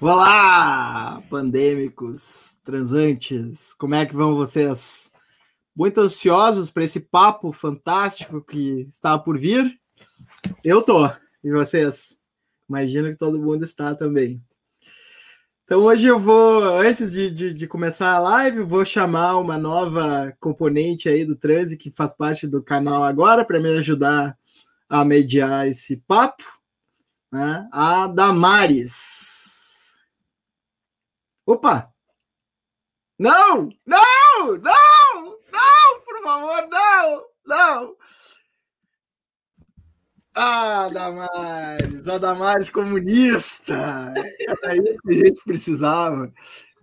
Olá, pandêmicos, transantes, como é que vão vocês? Muito ansiosos para esse papo fantástico que está por vir? Eu tô, e vocês? Imagino que todo mundo está também. Então hoje eu vou, antes de, de, de começar a live, vou chamar uma nova componente aí do transe que faz parte do canal agora para me ajudar a mediar esse papo, né? A Damares. Opa! Não! Não! Não! Não! Por favor, não! Não! Ah, Damares! A Damares comunista! Era isso que a gente precisava.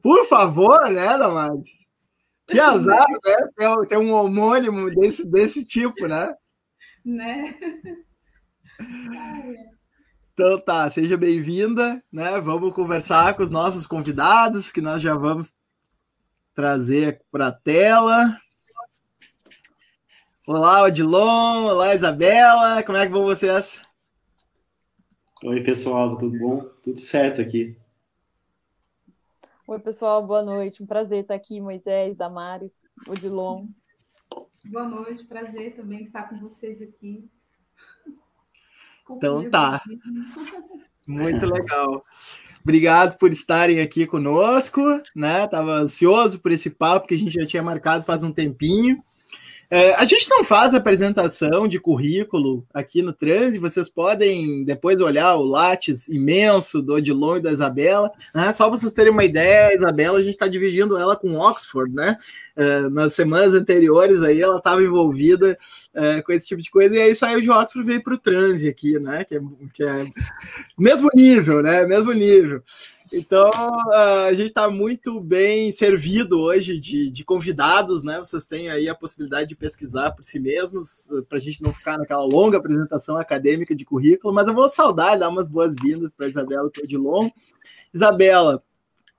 Por favor, né, Damares? Que azar, né? Ter um homônimo desse, desse tipo, né? Né? Então tá, seja bem-vinda, né? Vamos conversar com os nossos convidados, que nós já vamos trazer para a tela. Olá, Odilon, olá, Isabela, como é que vão vocês? Oi, pessoal, tudo bom? Tudo certo aqui. Oi, pessoal, boa noite. Um prazer estar aqui, Moisés, Damares, Odilon. Boa noite, prazer também estar com vocês aqui. Então tá. Muito legal. Obrigado por estarem aqui conosco, né? Tava ansioso por esse papo que a gente já tinha marcado faz um tempinho. É, a gente não faz apresentação de currículo aqui no Transe, vocês podem depois olhar o Lattes imenso do Odilon e da Isabela. Né? Só vocês terem uma ideia, a Isabela, a gente está dividindo ela com Oxford, né? É, nas semanas anteriores aí ela estava envolvida é, com esse tipo de coisa, e aí saiu de Oxford e veio para o Transe aqui, né? Que é, que é mesmo nível, né? Mesmo nível. Então, a gente está muito bem servido hoje de, de, convidados, né? Vocês têm aí a possibilidade de pesquisar por si mesmos, para a gente não ficar naquela longa apresentação acadêmica de currículo, mas eu vou saudar, dar umas boas-vindas para Isabela Codilon. Isabela,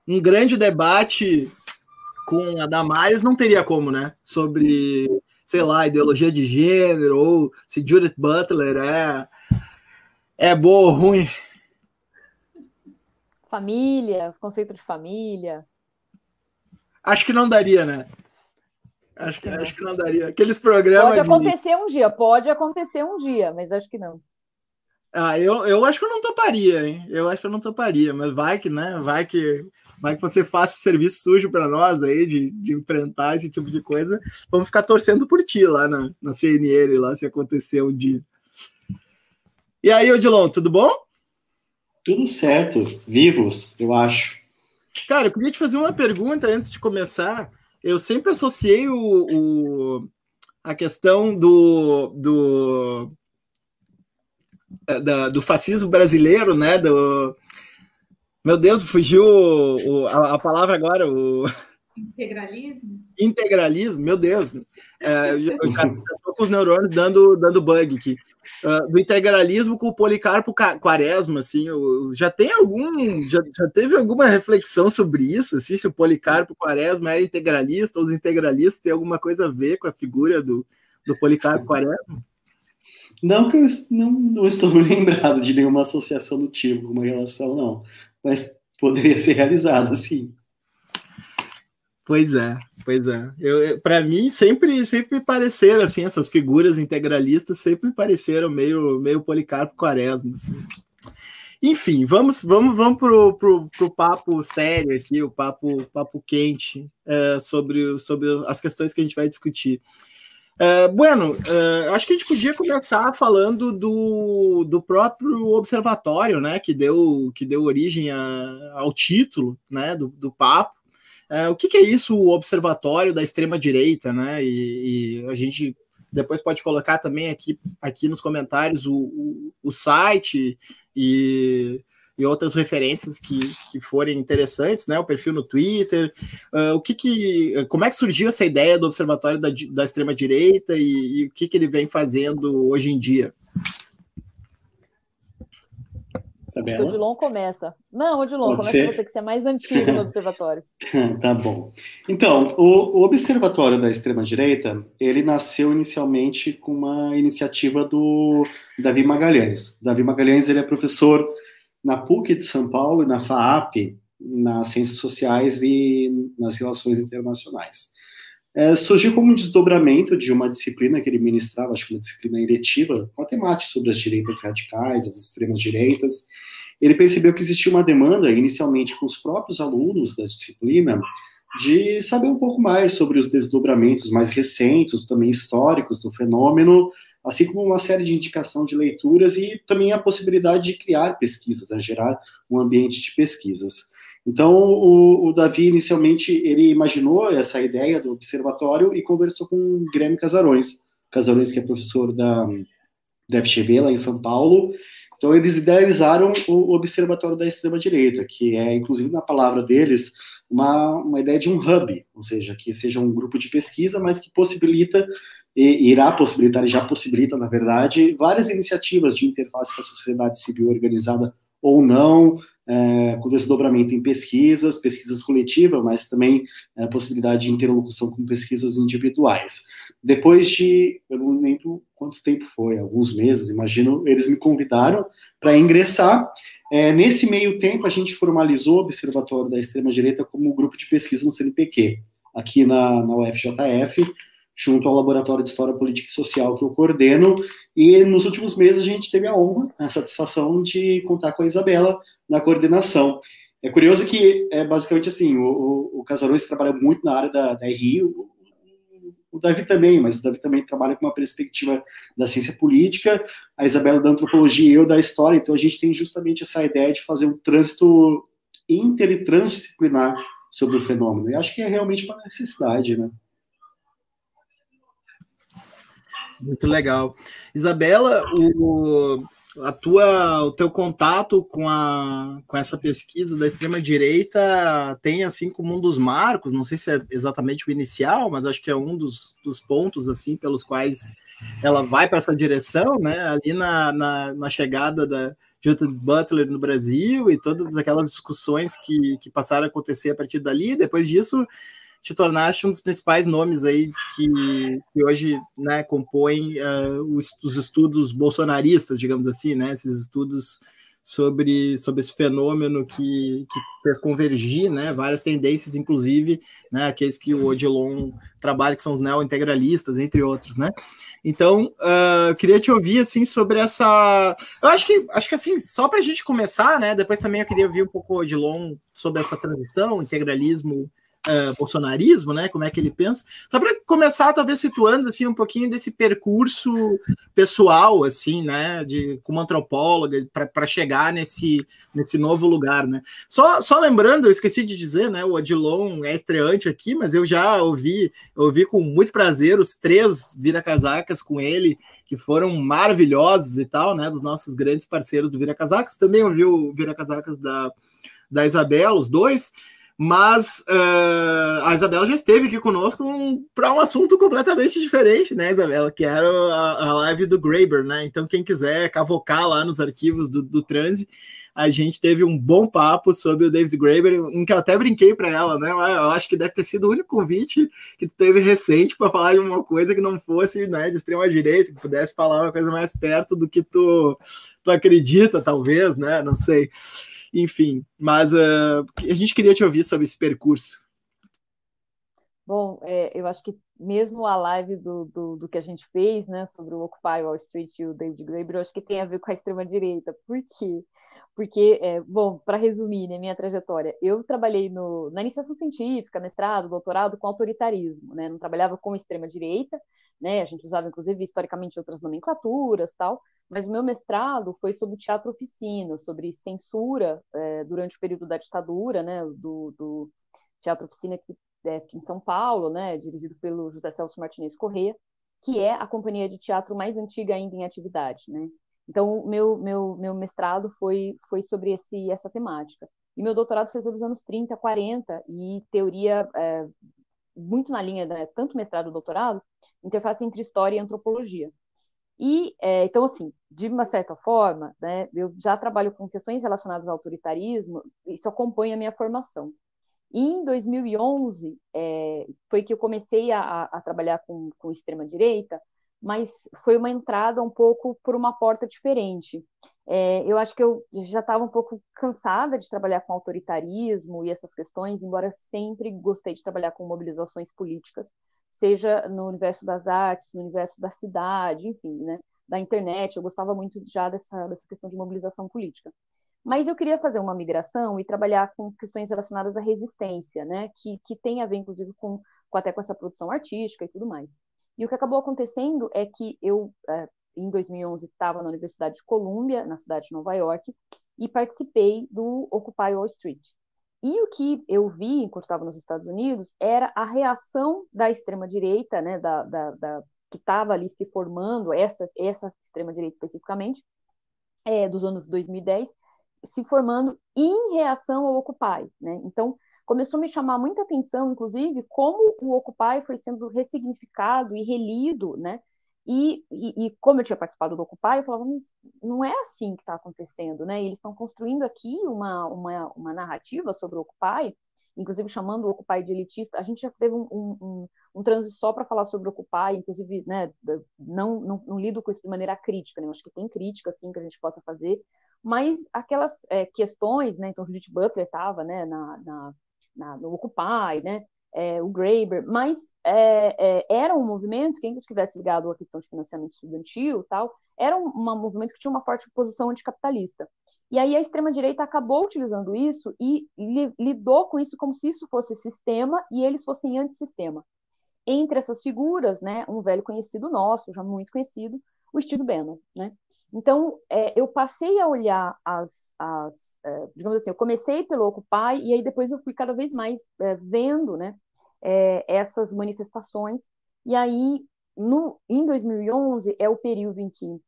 um grande debate com a Damares não teria como, né? Sobre, sei lá, ideologia de gênero, ou se Judith Butler é, é boa ou ruim família, conceito de família. Acho que não daria, né? Acho que, acho que não daria. Aqueles programas. Pode acontecer de... um dia, pode acontecer um dia, mas acho que não. Ah, eu, eu acho que eu não toparia, hein? Eu acho que eu não toparia, mas vai que, né? Vai que, vai que você faça serviço sujo para nós aí de, de enfrentar esse tipo de coisa. Vamos ficar torcendo por ti lá na, na CNL, lá se acontecer um dia. E aí, Odilon, tudo bom? Tudo certo, vivos, eu acho. Cara, eu queria te fazer uma pergunta antes de começar. Eu sempre associei o, o a questão do, do, da, do fascismo brasileiro, né? Do, meu Deus, fugiu o, a, a, palavra agora. O... Integralismo? Integralismo, meu Deus. É, eu já estou com os neurônios dando, dando bug aqui. Uh, do integralismo com o Policarpo Quaresma, assim, já tem algum, já, já, teve alguma reflexão sobre isso, assim, se o Policarpo Quaresma era integralista, ou os integralistas têm alguma coisa a ver com a figura do, do Policarpo Quaresma? Não que eu não, não estou lembrado de nenhuma associação do tipo, uma relação, não, mas poderia ser realizada, sim. Pois é, pois é. Eu, para mim sempre sempre pareceram assim essas figuras integralistas sempre pareceram meio meio Policarpo Quaresma assim. Enfim, vamos vamos vamos pro, pro, pro papo sério aqui, o papo papo quente é, sobre sobre as questões que a gente vai discutir. É, bueno, é, acho que a gente podia começar falando do, do próprio observatório, né, que deu que deu origem a, ao título, né, do, do papo. É, o que, que, é isso, o observatório da extrema-direita, né? E, e, a gente depois pode colocar também aqui, aqui nos comentários o, o, o site e, e, outras referências que, que forem interessantes, né? O perfil no Twitter. Uh, o que, que como é que surgiu essa ideia do observatório da, da extrema-direita e, e o que, que ele vem fazendo hoje em dia? Isabela? O Odilon começa. Não, Odilon, Pode começa ser? você, que você é mais antigo no observatório. tá bom. Então, o, o Observatório da Extrema-Direita, ele nasceu inicialmente com uma iniciativa do Davi Magalhães. Davi Magalhães, ele é professor na PUC de São Paulo e na FAAP, nas ciências sociais e nas relações internacionais. É, surgiu como um desdobramento de uma disciplina que ele ministrava, acho que uma disciplina eletiva, com a temática sobre as direitas radicais, as extremas direitas. Ele percebeu que existia uma demanda, inicialmente com os próprios alunos da disciplina, de saber um pouco mais sobre os desdobramentos mais recentes, também históricos do fenômeno, assim como uma série de indicação de leituras e também a possibilidade de criar pesquisas, né, gerar um ambiente de pesquisas. Então, o, o, Davi, inicialmente, ele imaginou essa ideia do observatório e conversou com o Guilherme Casarões, Casarões que é professor da, da FGV lá em São Paulo. Então, eles idealizaram o Observatório da Extrema-Direita, que é, inclusive, na palavra deles, uma, uma ideia de um hub, ou seja, que seja um grupo de pesquisa, mas que possibilita, e irá possibilitar, e já possibilita, na verdade, várias iniciativas de interface com a sociedade civil organizada ou não, é, com desdobramento em pesquisas, pesquisas coletivas, mas também é, possibilidade de interlocução com pesquisas individuais. Depois de, eu não lembro quanto tempo foi, alguns meses, imagino, eles me convidaram para ingressar. É, nesse meio tempo, a gente formalizou o Observatório da Extrema-Direita como grupo de pesquisa no CNPq, aqui na, na UFJF, junto ao Laboratório de História Política e Social que eu coordeno, e nos últimos meses a gente teve a honra, a satisfação de contar com a Isabela na coordenação. É curioso que, é basicamente assim, o, o, Casarões trabalha muito na área da, da RI, o, o Davi também, mas o Davi também trabalha com uma perspectiva da ciência política, a Isabela da antropologia e eu da história, então a gente tem justamente essa ideia de fazer um trânsito inter e transdisciplinar sobre o fenômeno. E acho que é realmente uma necessidade, né? Muito legal. Isabela, o, a tua, o teu contato com, a, com essa pesquisa da extrema-direita tem, assim, como um dos marcos, não sei se é exatamente o inicial, mas acho que é um dos, dos pontos, assim, pelos quais ela vai para essa direção, né? Ali na, na, na chegada da Judith Butler no Brasil e todas aquelas discussões que, que passaram a acontecer a partir dali. Depois disso, te tornaste um dos principais nomes aí que, que hoje né, compõem uh, os, os, estudos bolsonaristas, digamos assim, né, esses estudos sobre, sobre esse fenômeno que, que fez convergir né, várias tendências, inclusive né, aqueles que o Odilon trabalha, que são os neo-integralistas, entre outros, né? Então, uh, queria te ouvir assim sobre essa. Eu acho que acho que assim, só para a gente começar, né? Depois também eu queria ouvir um pouco o Odilon sobre essa transição, integralismo uh, bolsonarismo, né? Como é que ele pensa? Só para começar, talvez situando assim um pouquinho desse percurso pessoal, assim, né? De como antropóloga para chegar nesse nesse novo lugar, né? Só, só lembrando, eu esqueci de dizer, né? O Odilon é estreante aqui, mas eu já ouvi ouvi com muito prazer os três vira casacas com ele que foram maravilhosos e tal, né? Dos nossos grandes parceiros do Vira Casacas. Também ouvi o Vira Casacas da, da Isabela, os dois. Mas uh, a Isabela já esteve aqui conosco para um assunto completamente diferente, né, Isabela? Que era a, a, live do Graeber, né? Então, quem quiser cavocar lá nos arquivos do, do Transe, a gente teve um bom papo sobre o David Graeber, em que eu até brinquei para ela, né? Eu acho que deve ter sido o único convite que teve recente para falar de uma coisa que não fosse né, de extrema direita, que pudesse falar uma coisa mais perto do que tu, tu acredita, talvez, né? Não sei. Enfim, mas uh, a gente queria te ouvir sobre esse percurso. Bom, é, eu acho que mesmo a live do, do, do, que a gente fez, né, sobre o Occupy Wall Street e o David Graeber, eu acho que tem a ver com a extrema-direita. Por quê? Porque, é, bom, para resumir, né, minha trajetória, eu trabalhei no, na iniciação científica, mestrado, doutorado com autoritarismo, né, não trabalhava com extrema-direita, né, a gente usava, inclusive, historicamente outras nomenclaturas, tal, mas o meu mestrado foi sobre teatro oficina, sobre censura é, durante o período da ditadura, né, do, do teatro oficina aqui, é, aqui, em São Paulo, né, dirigido pelo José Celso Martinez Corrêa, que é a companhia de teatro mais antiga ainda em atividade, né. Então, meu, meu, meu mestrado foi, foi sobre esse, essa temática. E meu doutorado foi sobre os anos 30, 40, e teoria é, muito na linha, né, tanto mestrado e doutorado, interface entre história e antropologia. E, é, então, assim, de uma certa forma, né, eu já trabalho com questões relacionadas ao autoritarismo, isso acompanha a minha formação. E em 2011 é, foi que eu comecei a, a trabalhar com, com extrema-direita, mas foi uma entrada um pouco por uma porta diferente. É, eu acho que eu já estava um pouco cansada de trabalhar com autoritarismo e essas questões, embora sempre gostei de trabalhar com mobilizações políticas, seja no universo das artes, no universo da cidade, enfim, né, da internet. Eu gostava muito já dessa, dessa questão de mobilização política. Mas eu queria fazer uma migração e trabalhar com questões relacionadas à resistência, né, que, que tem a ver, inclusive, com, com até com essa produção artística e tudo mais. E o que acabou acontecendo é que eu, é, em 2011, estava na Universidade de Columbia, na cidade de Nova York, e participei do Occupy Wall Street. E o que eu vi enquanto estava nos Estados Unidos era a reação da extrema-direita, né, da, da, da, que estava ali se formando, essa, essa extrema-direita especificamente, é, dos anos 2010, se formando em reação ao Occupy. Né? Então, começou a me chamar muita atenção, inclusive, como o Occupy foi sendo ressignificado e relido, né? E, e, e como eu tinha participado do Occupy, eu falava, não é assim que está acontecendo, né? Eles estão construindo aqui uma, uma, uma narrativa sobre o Occupy, inclusive chamando o Occupy de elitista. A gente já teve um, um, um, um transe só para falar sobre o Occupy, inclusive, né, não, não, não, lido com isso de maneira crítica, né? Eu acho que tem crítica, assim, que a gente possa fazer, mas aquelas é, questões, né? Então, Judith Butler estava, né, na, na na, no Occupy, né? É, o Graeber, mas é, é, era um movimento, quem estivesse ligado à questão de financiamento estudantil tal, era um, um movimento que tinha uma forte posição anticapitalista. E aí a extrema-direita acabou utilizando isso e li, lidou com isso como se isso fosse sistema e eles fossem antissistema. Entre essas figuras, né, um velho conhecido nosso, já muito conhecido, o Steve Bannon, né? Então, é, eu passei a olhar as, as é, digamos assim, eu comecei pelo Occupy e aí depois eu fui cada vez mais é, vendo, né, é, essas manifestações. E aí, no, em 2011, é o período em que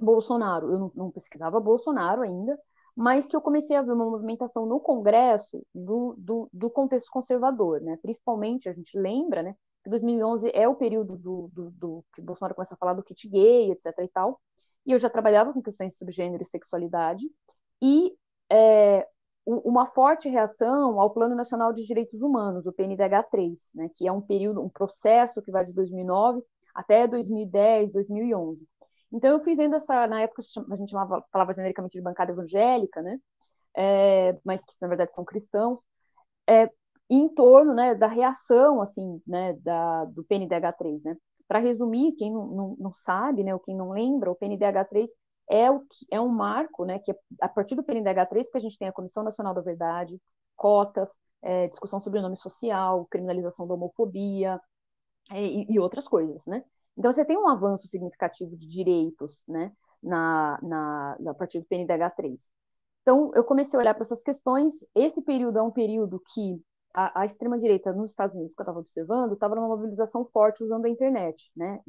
Bolsonaro, eu não, não pesquisava Bolsonaro ainda, mas que eu comecei a ver uma movimentação no Congresso do, do, do, contexto conservador, né? Principalmente, a gente lembra, né, que 2011 é o período do, do, do, que Bolsonaro começa a falar do kit gay, etc e tal, e eu já trabalhava com questões sobre gênero e sexualidade, e é, uma forte reação ao Plano Nacional de Direitos Humanos, o PNDH3, né, que é um período, um processo que vai de 2009 até 2010, 2011. Então eu fui vendo essa, na época a gente chamava, falava genericamente de bancada evangélica, né, é, mas que na verdade são cristãos, é, em torno, né, da reação, assim, né, da, do PNDH3, né, para resumir, quem não, não, não, sabe, né, ou quem não lembra, o PNDH3 é, o, é um marco, né, que é a partir do PNDH3 que a gente tem a Comissão Nacional da Verdade, cotas, é, discussão sobre o nome social, criminalização da homofobia é, e, e, outras coisas, né? Então você tem um avanço significativo de direitos, né, na, na, na partir do PNDH3. Então eu comecei a olhar para essas questões. Esse período é um período que a, a extrema-direita nos Estados Unidos, que eu estava observando, estava numa mobilização forte usando a internet, né?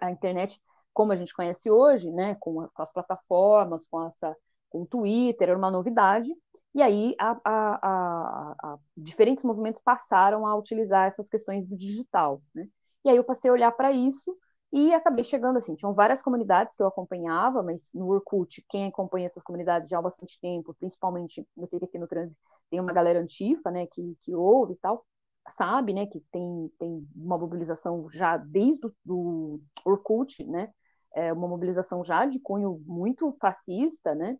A internet, como a gente conhece hoje, né? Com, a, com as plataformas, com essa, com o Twitter, era uma novidade. E aí, a, diferentes movimentos passaram a utilizar essas questões do digital, né? E aí eu passei a olhar para isso e acabei chegando assim, tinham várias comunidades que eu acompanhava, mas no Orkut, quem acompanha essas comunidades já há bastante tempo, principalmente, eu sei que aqui no Trânsito tem uma galera antifa, né, que, que ouve e tal, sabe, né, que tem, tem uma mobilização já desde o do Orkut, né, é uma mobilização já de cunho muito fascista, né,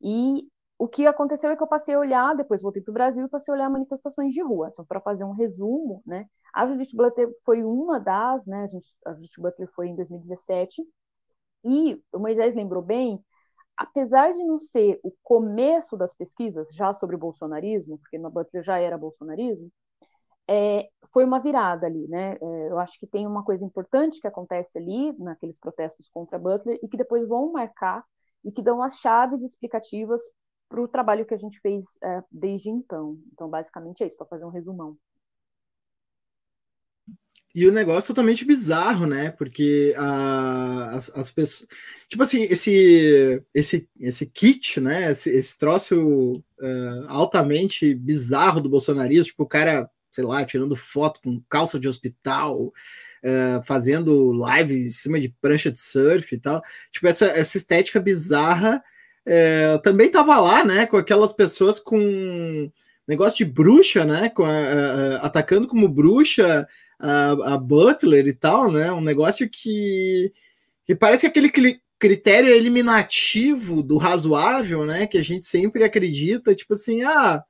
e o que aconteceu é que eu passei a olhar, depois voltei para o Brasil e passei a olhar manifestações de rua. Então, para fazer um resumo, né, a Judith Butler foi uma das, né, a, gente, a Judith Butler foi em 2017, e o Moisés lembrou bem, apesar de não ser o começo das pesquisas já sobre o bolsonarismo, porque na Butler já era bolsonarismo, é, foi uma virada ali, né? É, eu acho que tem uma coisa importante que acontece ali, naqueles protestos contra Butler, e que depois vão marcar e que dão as chaves explicativas para o trabalho que a gente fez é, desde então. Então, basicamente é isso, para fazer um resumão. E o negócio totalmente bizarro, né? Porque a, as, as pessoas. Tipo assim, esse, esse, esse kit, né? Esse, esse troço uh, altamente bizarro do bolsonarismo, tipo, o cara, sei lá, tirando foto com calça de hospital, uh, fazendo live em cima de prancha de surf e tal. Tipo, essa, essa estética bizarra é, também tava lá, né? Com aquelas pessoas com negócio de bruxa, né? Com a, a, atacando como bruxa a, a, Butler e tal, né? Um negócio que, que parece aquele critério eliminativo do razoável, né? Que a gente sempre acredita, tipo assim, ah,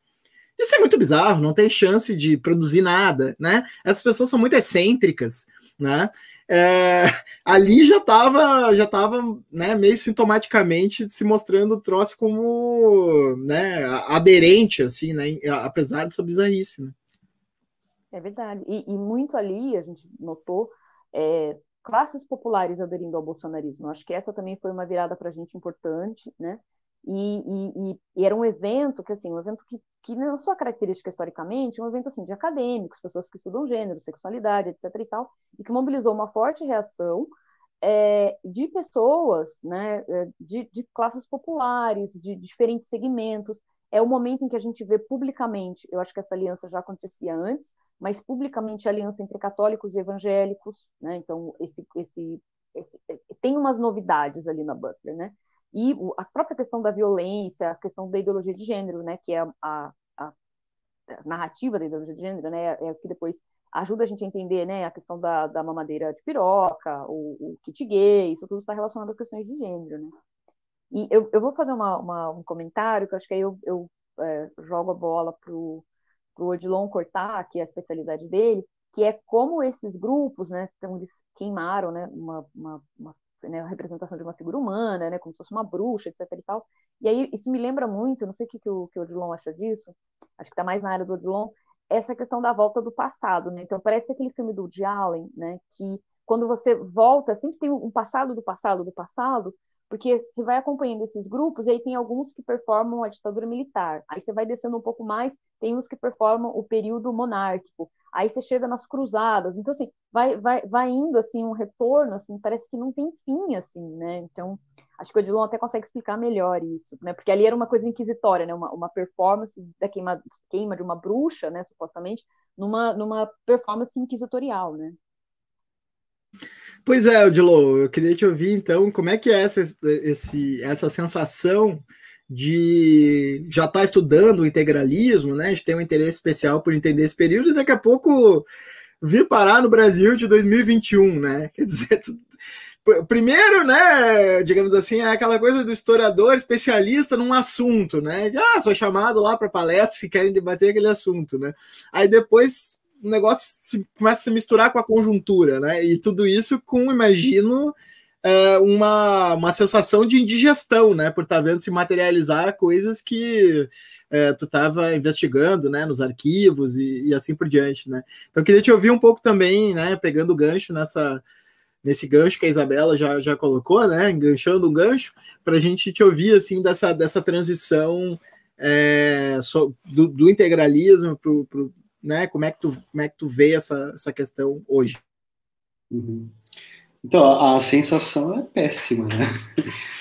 isso é muito bizarro, não tem chance de produzir nada, né? Essas pessoas são muito excêntricas, né? É, ali já estava já tava, né, meio sintomaticamente se mostrando o troço como né, aderente, assim, né, apesar de sua bizarrice. Né? É verdade. E, e, muito ali a gente notou é, classes populares aderindo ao bolsonarismo. Acho que essa também foi uma virada para a gente importante, né? E, e, e, era um evento que, assim, um evento que, que na sua característica historicamente, um evento assim de acadêmicos, pessoas que estudam gênero, sexualidade, etc. e tal, e que mobilizou uma forte reação é, de pessoas, né, é, de, de classes populares, de diferentes segmentos. É o momento em que a gente vê publicamente, eu acho que essa aliança já acontecia antes, mas publicamente a aliança entre católicos e evangélicos, né? Então esse, esse, esse tem umas novidades ali na Butler, né? E a própria questão da violência, a questão da ideologia de gênero, né, que é a, a, narrativa da ideologia de gênero, né, é o que depois ajuda a gente a entender, né, a questão da, da mamadeira de piroca, o, o kit gay, isso tudo está relacionado a questões de gênero, né. E eu, eu vou fazer uma, uma, um comentário, que acho que aí eu, eu é, jogo a bola para o Odilon cortar, que é a especialidade dele, que é como esses grupos, né, então eles queimaram, né, uma, uma, uma né, a representação de uma figura humana, né, como se fosse uma bruxa, etc e tal. E aí isso me lembra muito, não sei o que, que, o, que o Odilon acha disso, acho que está mais na área do Odilon, essa questão da volta do passado, né? Então parece aquele filme do Woody Allen, né, que quando você volta, sempre tem um passado do passado do passado, porque você vai acompanhando esses grupos, e aí tem alguns que performam a ditadura militar. Aí você vai descendo um pouco mais, tem uns que performam o período monárquico. Aí você chega nas cruzadas. Então, assim, vai, vai, vai indo, assim, um retorno, assim, parece que não tem fim, assim, né? Então, acho que o Odilon até consegue explicar melhor isso, né? Porque ali era uma coisa inquisitória, né? Uma, uma performance da queima, queima de uma bruxa, né, supostamente, numa, numa performance inquisitorial, né? Pois é, Odilo, eu queria te ouvir então, como é que é essa, esse, essa sensação de já estar tá estudando o integralismo, né? A gente tem um interesse especial por entender esse período e daqui a pouco vir parar no Brasil de 2021, né? Quer dizer, primeiro, né, digamos assim, é aquela coisa do historiador especialista num assunto, né? Ah, sou chamado lá para palestras que querem debater aquele assunto, né? Aí depois o negócio começa a se misturar com a conjuntura, né? E tudo isso com, imagino, é, uma, uma sensação de indigestão, né? Por estar tá vendo se materializar coisas que é, tu estava investigando, né? Nos arquivos e, e, assim por diante, né? Então, eu queria te ouvir um pouco também, né? Pegando o gancho nessa nesse gancho que a Isabela já, já colocou, né? Enganchando um gancho, para a gente te ouvir assim dessa, dessa transição é, do, do, integralismo para né? Como é que tu, como é que tu vê essa, essa questão hoje? Uhum. Então, a, a, sensação é péssima, né?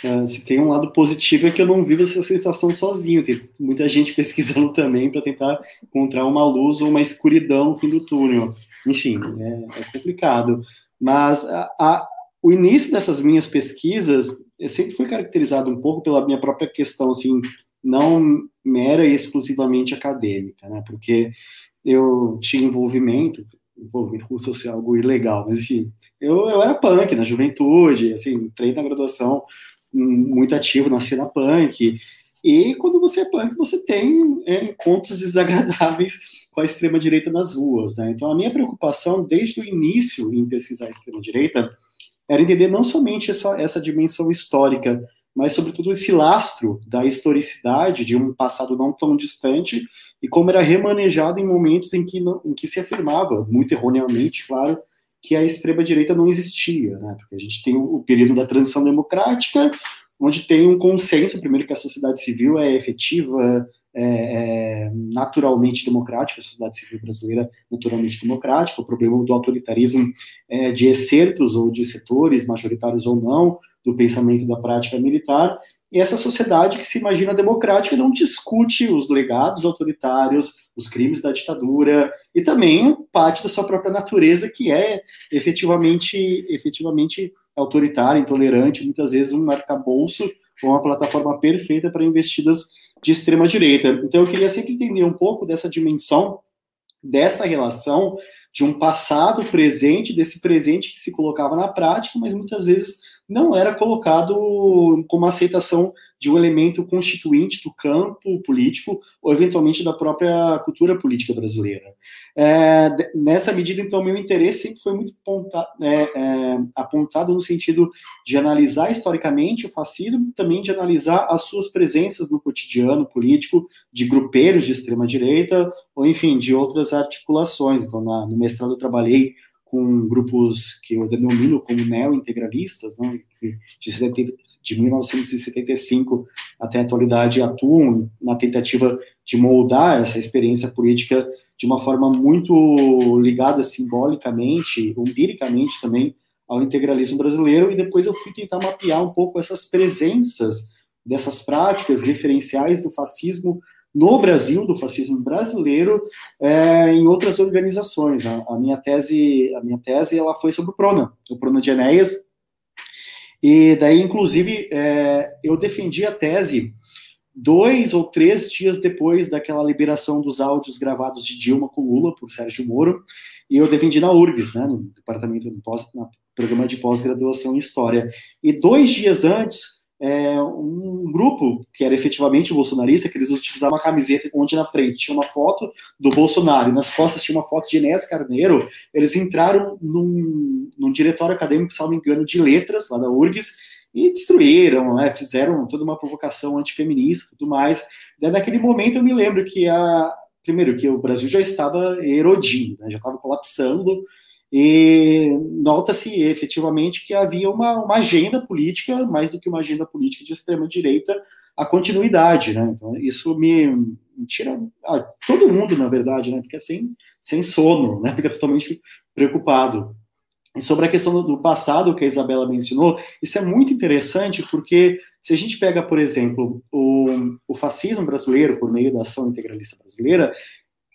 É, se tem um lado positivo é que eu não vivo essa sensação sozinho. Tem muita gente pesquisando também para tentar encontrar uma luz ou uma escuridão no fim do túnel. Enfim, é, é complicado. Mas a, a, o início dessas minhas pesquisas sempre fui caracterizado um pouco pela minha própria questão, assim, não mera e exclusivamente acadêmica, né? Porque eu tinha envolvimento, envolvimento com social, algo ilegal, mas enfim, eu, eu era punk na juventude, assim, entrei na graduação muito ativo na cena punk, e quando você é punk, você tem é, encontros desagradáveis com a extrema-direita nas ruas, né? Então, a minha preocupação, desde o início em pesquisar a extrema-direita, era entender não somente essa, essa dimensão histórica, mas, sobretudo, esse lastro da historicidade de um passado não tão distante e como era remanejado em momentos em que, não, em que se afirmava, muito erroneamente, claro, que a extrema-direita não existia, né? Porque a gente tem o, período da transição democrática, onde tem um consenso, primeiro, que a sociedade civil é efetiva, é, é, naturalmente democrática, a sociedade civil brasileira naturalmente democrática, o problema do autoritarismo é, de excertos ou de setores, majoritários ou não, do pensamento da prática militar, e essa sociedade que se imagina democrática não discute os legados autoritários, os crimes da ditadura e também parte da sua própria natureza que é efetivamente, efetivamente autoritária, intolerante, muitas vezes um arcabouço ou uma plataforma perfeita para investidas de extrema direita. Então eu queria sempre entender um pouco dessa dimensão dessa relação de um passado presente, desse presente que se colocava na prática, mas muitas vezes não era colocado como aceitação de um elemento constituinte do campo político ou eventualmente da própria cultura política brasileira. É, nessa medida, então, meu interesse sempre foi muito apontado, é, é, apontado no sentido de analisar historicamente o fascismo, também de analisar as suas presenças no cotidiano político de grupeiros de extrema direita ou, enfim, de outras articulações. Então, na, no mestrado eu trabalhei com grupos que eu denomino como neo-integralistas, né, que de, 70, de 1975 até a atualidade atuam na tentativa de moldar essa experiência política de uma forma muito ligada simbolicamente, umbiricamente também, ao integralismo brasileiro, e depois eu fui tentar mapear um pouco essas presenças dessas práticas referenciais do fascismo no Brasil, do fascismo brasileiro, é, em outras organizações. A, a, minha tese, a minha tese, ela foi sobre o Prona, o Prona de Enéas, e daí, inclusive, é, eu defendi a tese dois ou três dias depois daquela liberação dos áudios gravados de Dilma com Lula por Sérgio Moro, e eu defendi na URGS, né, no departamento do pós, no programa de pós-graduação em História. E dois dias antes, é, um grupo que era efetivamente bolsonarista, que eles utilizavam uma camiseta onde na frente tinha uma foto do Bolsonaro e nas costas tinha uma foto de Enéas Carneiro, eles entraram num, num diretório acadêmico, se não me engano, de letras, lá da URGS, e destruíram, né, fizeram toda uma provocação antifeminista e tudo mais. Daí, naquele momento eu me lembro que a primeiro que o Brasil já estava erodindo, né, já estava colapsando, e nota-se efetivamente que havia uma, uma, agenda política, mais do que uma agenda política de extrema-direita, a continuidade, né? Então, isso me, me tira. Ah, todo mundo, na verdade, né? Fica sem, sem sono, né? Fica totalmente preocupado. E sobre a questão do, do passado que a Isabela mencionou, isso é muito interessante porque se a gente pega, por exemplo, o, o fascismo brasileiro, por meio da ação integralista brasileira,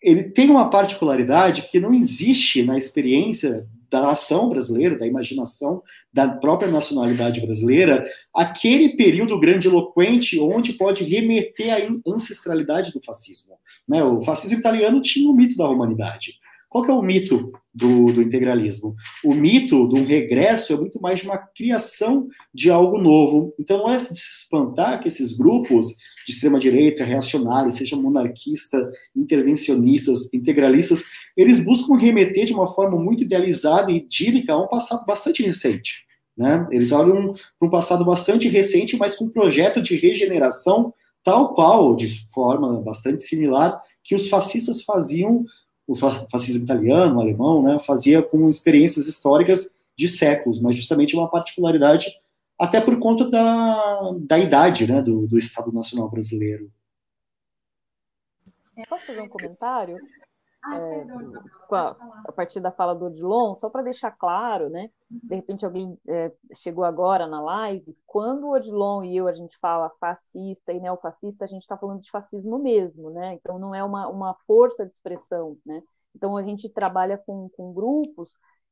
ele tem uma particularidade que não existe na experiência da ação brasileira, da imaginação da própria nacionalidade brasileira, aquele período grandiloquente onde pode remeter à ancestralidade do fascismo. Né? O fascismo italiano tinha o mito da humanidade. Qual que é o mito do, do, integralismo? O mito de um regresso é muito mais uma criação de algo novo. Então não é de se espantar que esses grupos de extrema-direita, reacionários, sejam monarquistas, intervencionistas, integralistas, eles buscam remeter de uma forma muito idealizada e idílica a um passado bastante recente. Né? Eles olham para um passado bastante recente, mas com um projeto de regeneração tal qual, de forma bastante similar, que os fascistas faziam o fascismo italiano, alemão, né, fazia com experiências históricas de séculos, mas justamente uma particularidade até por conta da, da idade né, do, do Estado Nacional Brasileiro. Posso fazer um comentário? Ah, é, a, a, partir da fala do Odilon, só para deixar claro, né? De repente alguém é, chegou agora na live, quando o Odilon e eu a gente fala fascista e neofascista, a gente está falando de fascismo mesmo, né? Então não é uma, uma força de expressão, né? Então a gente trabalha com, com grupos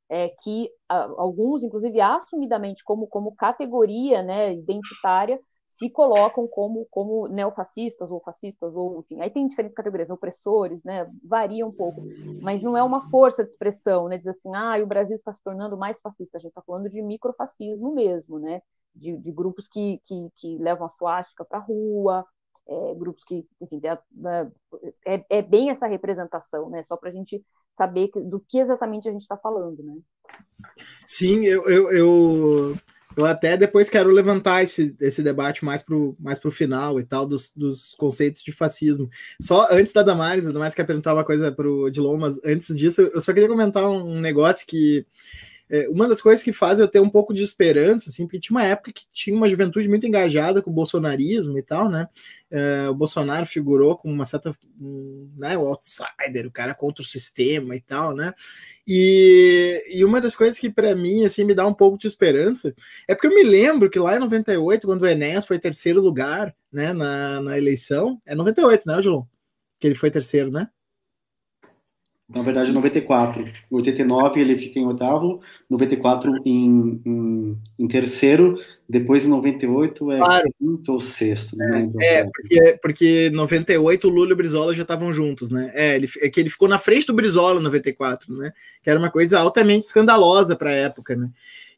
é, que a, alguns, inclusive assumidamente como, como categoria né, identitária, se colocam como, como neofascistas ou fascistas, ou enfim, aí tem diferentes categorias, opressores, né, varia um pouco, mas não é uma força de expressão, né, dizer assim, ah, o Brasil está se tornando mais fascista, a gente está falando de microfascismo mesmo, né, de, de grupos que, que, que levam a suástica para a rua, é, grupos que, enfim, é, é, é, bem essa representação, né, só para a gente saber do que exatamente a gente está falando, né. Sim, eu, eu, eu eu até depois quero levantar esse, esse debate mais para o mais pro final e tal, dos, dos conceitos de fascismo. Só antes da Damares, a Damares quer perguntar uma coisa para o Odilon, mas antes disso, eu só queria comentar um negócio que uma das coisas que faz eu ter um pouco de esperança, assim, porque tinha uma época que tinha uma juventude muito engajada com o bolsonarismo e tal, né? É, o Bolsonaro figurou como uma certa, né, o outsider, o cara contra o sistema e tal, né? E, e uma das coisas que para mim, assim, me dá um pouco de esperança é porque eu me lembro que lá em 98, quando o Enéas foi terceiro lugar, né, na, na eleição, é 98, né, Odilon? Que ele foi terceiro, né? Na verdade, 94. Em 89 ele fica em oitavo, 94 em, em, em terceiro, depois em 98 é claro. quinto ou sexto. é, é porque, porque 98 o Lula e o Brizola já estavam juntos, né? É, ele, é que ele ficou na frente do Brizola em 94, né? Que era uma coisa altamente escandalosa para a época, né?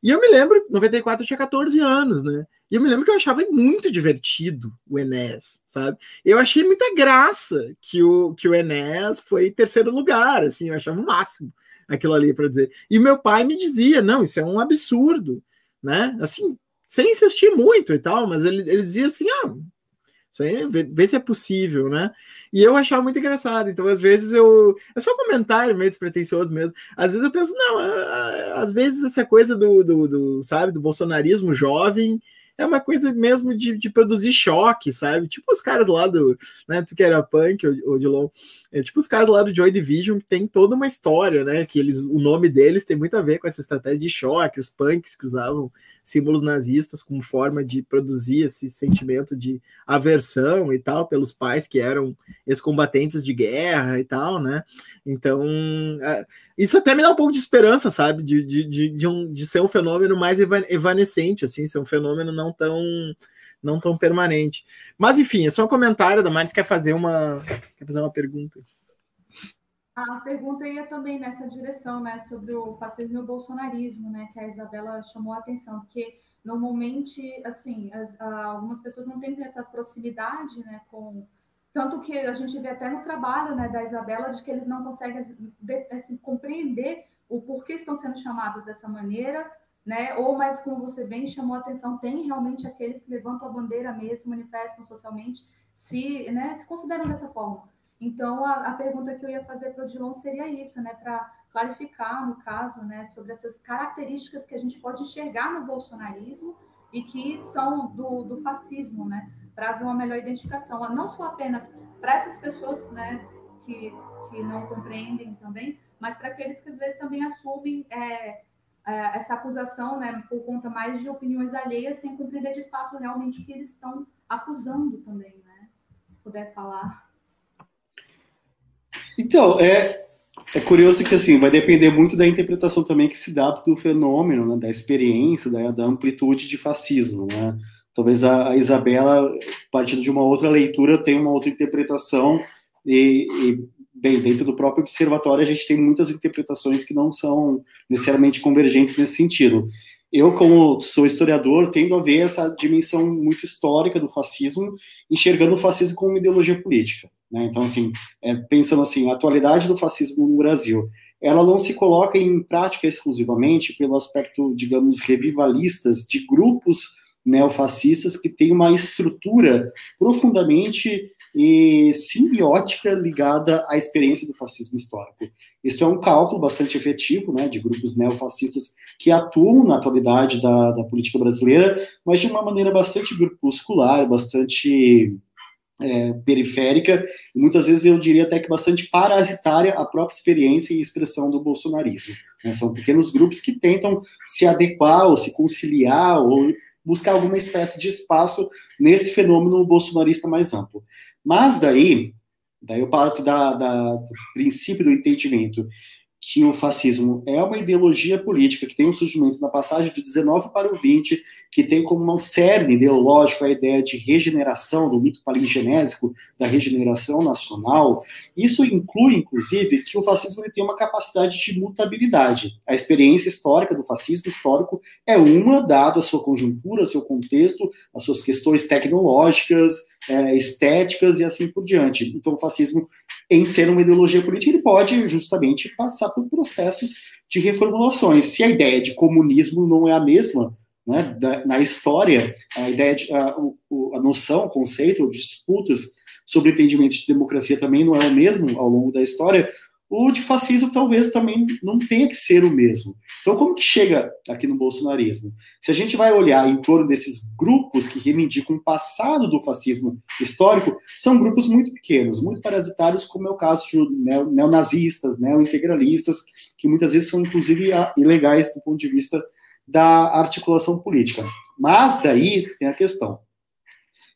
E eu me lembro, 94 eu tinha 14 anos, né? E eu me lembro que eu achava muito divertido o Enéas, sabe? Eu achei muita graça que o, que o Enéas foi terceiro lugar, assim, eu achava o máximo aquilo ali para dizer. E meu pai me dizia: não, isso é um absurdo, né? Assim, sem insistir muito e tal, mas ele, ele dizia assim: ah, isso aí, vê, vê, se é possível, né? E eu achava muito engraçado. Então, às vezes, eu. É só um comentário meio despretensioso mesmo. Às vezes eu penso, não, às vezes essa coisa do, do, do sabe, do bolsonarismo jovem é uma coisa mesmo de, de produzir choque, sabe? Tipo os caras lá do, né, tu que era punk, ou Dilon, é tipo os caras lá do Joy Division, tem toda uma história, né, que eles, o nome deles tem muito a ver com essa estratégia de choque, os punks que usavam símbolos nazistas como forma de produzir esse sentimento de aversão e tal pelos pais que eram ex-combatentes de guerra e tal, né? Então, é, isso até me dá um pouco de esperança, sabe? De, de, de, de, um, de ser um fenômeno mais evanescente, assim, ser um fenômeno não tão não tão permanente. Mas enfim, é só um comentário, da Maris quer fazer uma quer fazer uma pergunta. A pergunta ia também nessa direção, né, sobre o fascismo e o bolsonarismo, né, que a Isabela chamou a atenção, porque normalmente, assim, as, algumas pessoas não têm essa proximidade, né, com tanto que a gente vê até no trabalho, né, da Isabela, de que eles não conseguem assim, compreender o porquê estão sendo chamados dessa maneira, né, ou mas como você bem chamou a atenção, tem realmente aqueles que levantam a bandeira mesmo, manifestam socialmente, se, né, se consideram dessa forma. Então, a, a pergunta que eu ia fazer para o Dilon seria isso, né, para clarificar, no caso, né, sobre essas características que a gente pode enxergar no bolsonarismo e que são do, do fascismo, né, para haver uma melhor identificação, não só apenas para essas pessoas, né, que, que não compreendem também, mas para aqueles que às vezes também assumem é, essa acusação, né, por conta mais de opiniões alheias, sem compreender de fato realmente o que eles estão acusando também, né, se puder falar. Então, é, é curioso que assim vai depender muito da interpretação também que se dá do fenômeno, né, da experiência, da, da, amplitude de fascismo. Né? Talvez a, a, Isabela, partindo de uma outra leitura, tenha uma outra interpretação e, e, bem, dentro do próprio observatório a gente tem muitas interpretações que não são necessariamente convergentes nesse sentido. Eu, como sou historiador, tendo a ver essa dimensão muito histórica do fascismo, enxergando o fascismo como uma ideologia política. Né? Então, assim, é, pensando assim, a atualidade do fascismo no Brasil, ela não se coloca em prática exclusivamente pelo aspecto, digamos, revivalistas de grupos neofascistas que têm uma estrutura profundamente e simbiótica ligada à experiência do fascismo histórico. Isso é um cálculo bastante efetivo, né, de grupos neofascistas que atuam na atualidade da, da política brasileira, mas de uma maneira bastante grupuscular, bastante é, periférica, e muitas vezes eu diria até que bastante parasitária a própria experiência e expressão do bolsonarismo. Né? São pequenos grupos que tentam se adequar ou se conciliar ou buscar alguma espécie de espaço nesse fenômeno bolsonarista mais amplo. Mas daí, daí eu parto da, da, do princípio do entendimento que o fascismo é uma ideologia política que tem um surgimento na passagem de 19 para o 20, que tem como um cerne ideológico a ideia de regeneração, do mito palingenésico da regeneração nacional. Isso inclui, inclusive, que o fascismo tem uma capacidade de mutabilidade. A experiência histórica do fascismo histórico é uma, dado a sua conjuntura, seu contexto, as suas questões tecnológicas, é, estéticas e assim por diante. Então, o fascismo, em ser uma ideologia política, ele pode justamente passar por processos de reformulações. Se a ideia de comunismo não é a mesma, né, da, na história, a ideia de, a, a noção, o conceito, disputas sobre entendimento de democracia também não é o mesmo ao longo da história, o de fascismo talvez também não tenha que ser o mesmo. Então, como que chega aqui no bolsonarismo? Se a gente vai olhar em torno desses grupos que reivindicam o passado do fascismo histórico, são grupos muito pequenos, muito parasitários, como é o caso de neonazistas, neointegralistas, que muitas vezes são, inclusive, ilegais do ponto de vista da articulação política. Mas daí tem a questão.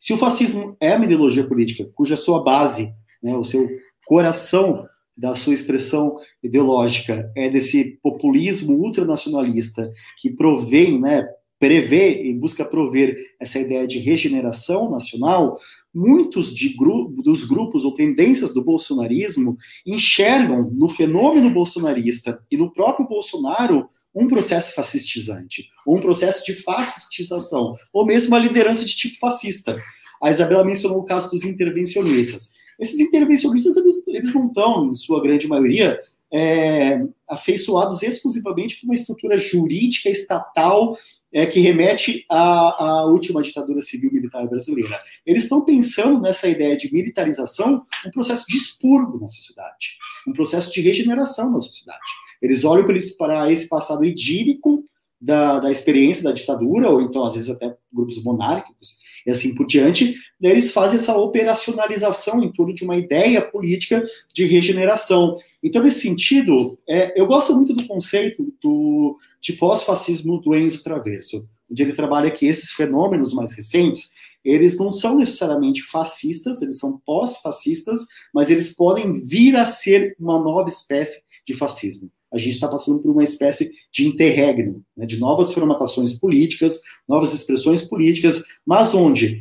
Se o fascismo é uma ideologia política cuja sua base, né, o seu coração da sua expressão ideológica é desse populismo ultranacionalista que provém, né, prevê e busca prover essa ideia de regeneração nacional, muitos de gru dos grupos ou tendências do bolsonarismo enxergam no fenômeno bolsonarista e no próprio Bolsonaro um processo fascistizante, ou um processo de fascistização, ou mesmo uma liderança de tipo fascista. A Isabela mencionou o caso dos intervencionistas. Esses intervencionistas, eles, eles não estão, em sua grande maioria, é, afeiçoados exclusivamente por uma estrutura jurídica estatal é, que remete à, à, última ditadura civil-militar brasileira. Eles estão pensando nessa ideia de militarização, um processo de expurgo na sociedade, um processo de regeneração na sociedade. Eles olham para esse passado idílico da, da experiência da ditadura, ou então, às vezes, até grupos monárquicos, e assim por diante, daí eles fazem essa operacionalização em torno de uma ideia política de regeneração. Então, nesse sentido, é, eu gosto muito do conceito do, de pós-fascismo do Enzo Traverso, onde ele trabalha que esses fenômenos mais recentes, eles não são necessariamente fascistas, eles são pós-fascistas, mas eles podem vir a ser uma nova espécie de fascismo a gente está passando por uma espécie de interregno, né, de novas formatações políticas, novas expressões políticas, mas onde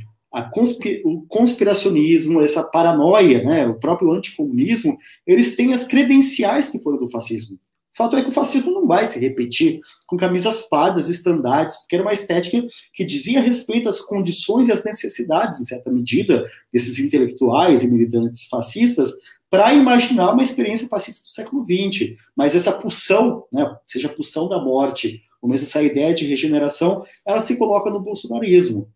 o conspiracionismo, essa paranoia, né, o próprio anticomunismo, eles têm as credenciais que foram do fascismo. O fato é que o fascismo não vai se repetir com camisas pardas, estandartes, porque era uma estética que dizia respeito às condições e às necessidades, em certa medida, desses intelectuais e militantes fascistas, para imaginar uma experiência fascista do século XX. Mas essa pulsão, né, seja a pulsão da morte, ou mesmo essa ideia de regeneração, ela se coloca no bolsonarismo.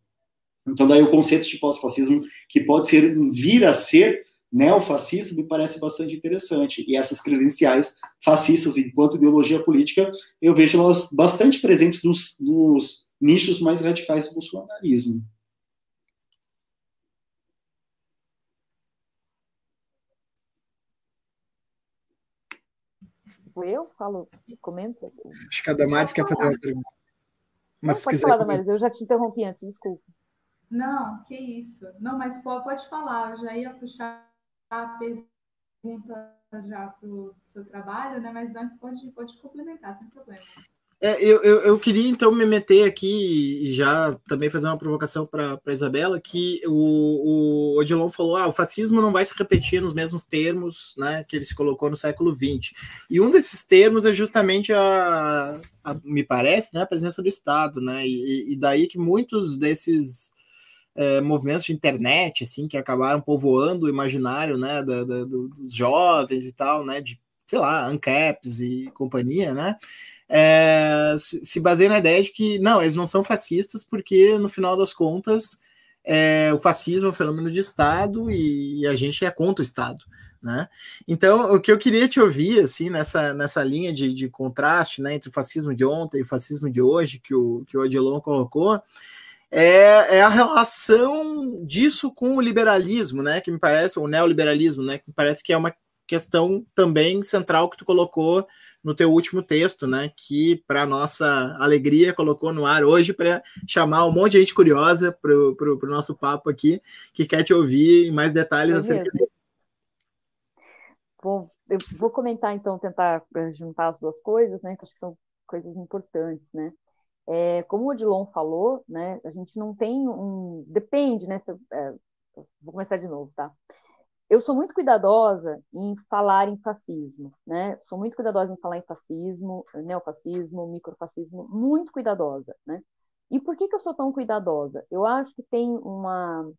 Então, daí o conceito de pós-fascismo, que pode ser vir a ser neofascista, me parece bastante interessante. E essas credenciais fascistas, enquanto ideologia política, eu vejo elas bastante presentes nos, nos nichos mais radicais do bolsonarismo. Tipo, eu falo, comento? Acho que a Damares quer fazer uma pergunta. Mas não, pode falar, Damares, eu já te interrompi antes, desculpa. Não, que isso. Não, mas pode falar, eu já ia puxar a pergunta já para o seu trabalho, né? Mas antes pode, pode complementar, sem problema. É, eu, eu, eu, queria então me meter aqui e já também fazer uma provocação para a Isabela, que o, o Odilon falou: ah, o fascismo não vai se repetir nos mesmos termos né, que ele se colocou no século XX. E um desses termos é justamente a, a me parece, né, a presença do Estado, né? E, e daí que muitos desses é, movimentos de internet, assim, que acabaram povoando o imaginário, né, da, da, dos jovens e tal, né, de, sei lá, ANCAPs e companhia, né, é, se, se baseia na ideia de que, não, eles não são fascistas porque, no final das contas, é, o fascismo é um fenômeno de Estado e, e, a gente é contra o Estado. Né? Então, o que eu queria te ouvir, assim, nessa, nessa linha de, de contraste né, entre o fascismo de ontem e o fascismo de hoje, que o, que o Odilon colocou, é, é, a relação disso com o liberalismo, né? Que me parece, o neoliberalismo, né? Que me parece que é uma questão também central que tu colocou no teu último texto, né? Que, para nossa alegria, colocou no ar hoje para chamar um monte de gente curiosa para o nosso papo aqui, que quer te ouvir em mais detalhes é acerca dele. Bom, eu vou comentar então, tentar eh, juntar as duas coisas, né? Que acho que são coisas importantes, né? É, como o Odilon falou, né? A gente não tem um. Depende, né? Se, é, vou começar de novo, tá? Eu sou muito cuidadosa em falar em fascismo, né? Sou muito cuidadosa em falar em fascismo, neofascismo, microfascismo, muito cuidadosa, né? E por que, que eu sou tão cuidadosa? Eu acho que tem uma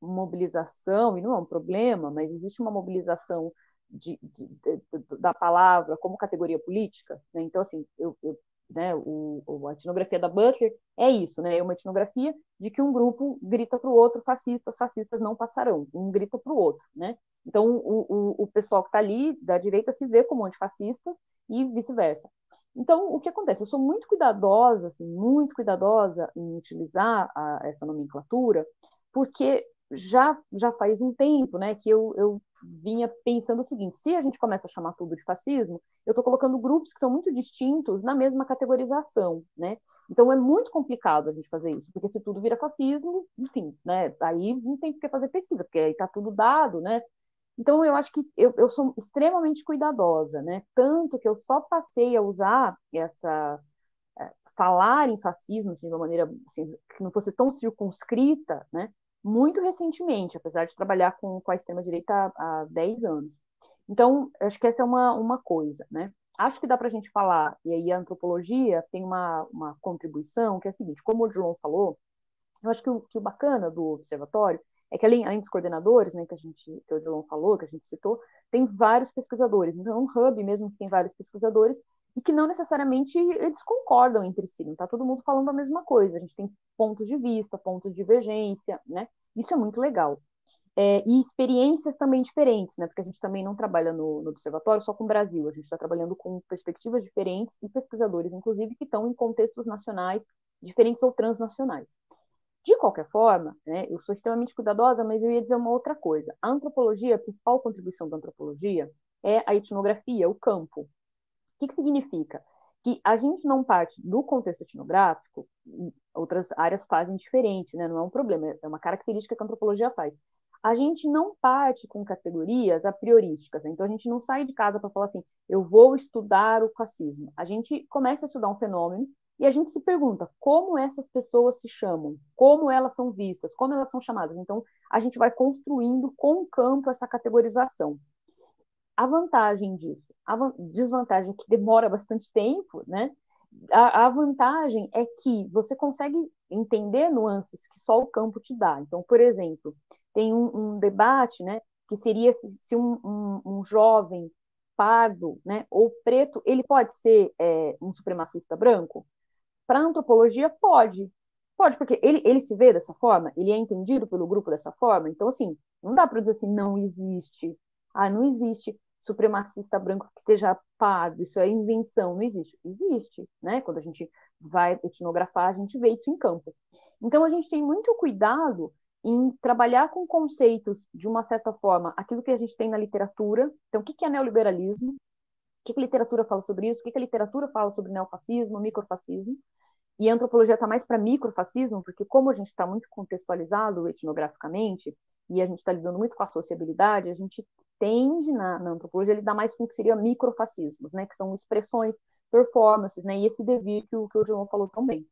mobilização, e não é um problema, mas existe uma mobilização de, de, de, da palavra como categoria política, né? Então, assim, eu, eu né, o, a etnografia da Butler é isso, né, é uma etnografia de que um grupo grita para o outro, fascistas, fascistas não passarão, um grita para o outro, né, então o, o, o pessoal que está ali, da direita, se vê como antifascista e vice-versa. Então, o que acontece? Eu sou muito cuidadosa, assim, muito cuidadosa em utilizar a, essa nomenclatura, porque já, já faz um tempo né, que eu, eu vinha pensando o seguinte: se a gente começa a chamar tudo de fascismo, eu estou colocando grupos que são muito distintos na mesma categorização, né? Então é muito complicado a gente fazer isso, porque se tudo vira fascismo, enfim, né? Aí não tem que fazer pesquisa, porque aí está tudo dado, né? Então, eu acho que eu, eu sou extremamente cuidadosa, né? Tanto que eu só passei a usar essa. É, falar em fascismo assim, de uma maneira assim, que não fosse tão circunscrita, né? Muito recentemente, apesar de trabalhar com, com a extrema-direita há, há 10 anos. Então, acho que essa é uma, uma coisa, né? Acho que dá para a gente falar, e aí a antropologia tem uma, uma contribuição, que é a seguinte, como o João falou, eu acho que o, que o bacana do observatório é que além, além dos coordenadores, né, que a gente, que o João falou, que a gente citou, tem vários pesquisadores. Então, é um hub mesmo que tem vários pesquisadores e que não necessariamente eles concordam entre si, não está todo mundo falando a mesma coisa. A gente tem pontos de vista, pontos de divergência, né? Isso é muito legal. É, e experiências também diferentes, né? Porque a gente também não trabalha no, no observatório só com o Brasil, a gente está trabalhando com perspectivas diferentes e pesquisadores, inclusive, que estão em contextos nacionais diferentes ou transnacionais. De qualquer forma, né, eu sou extremamente cuidadosa, mas eu ia dizer uma outra coisa. A antropologia, a principal contribuição da antropologia é a etnografia, o campo. Que, que significa? Que a gente não parte do contexto etnográfico, outras áreas fazem diferente, né? não é um problema, é uma característica que a antropologia faz. A gente não parte com categorias a priorísticas, né? então a gente não sai de casa para falar assim, eu vou estudar o fascismo. A gente começa a estudar um fenômeno e a gente se pergunta como essas pessoas se chamam, como elas são vistas, como elas são chamadas. Então, a gente vai construindo com o campo essa categorização. A vantagem disso, a desvantagem é que demora bastante tempo, né? A, a, vantagem é que você consegue entender nuances que só o campo te dá. Então, por exemplo, tem um, um debate, né, que seria se, se um, um, um, jovem pardo, né, ou preto, ele pode ser é, um supremacista branco? Para antropologia, pode. Pode, porque ele, ele se vê dessa forma, ele é entendido pelo grupo dessa forma. Então, assim, não dá para dizer assim, não existe. Ah, não existe supremacista branco que seja pardo, isso é invenção, não existe. Existe, né? Quando a gente vai etnografar, a gente vê isso em campo. Então, a gente tem muito cuidado em trabalhar com conceitos, de uma certa forma, aquilo que a gente tem na literatura. Então, o que é neoliberalismo? O que a literatura fala sobre isso? O que a literatura fala sobre neofascismo, microfascismo? E a antropologia está mais para microfascismo, porque como a gente está muito contextualizado etnograficamente, e a gente está lidando muito com a sociabilidade, a gente tende na, na antropologia a lidar mais com o que seria microfascismos, né, que são expressões, performances, né, e esse devir que o, que o João falou também.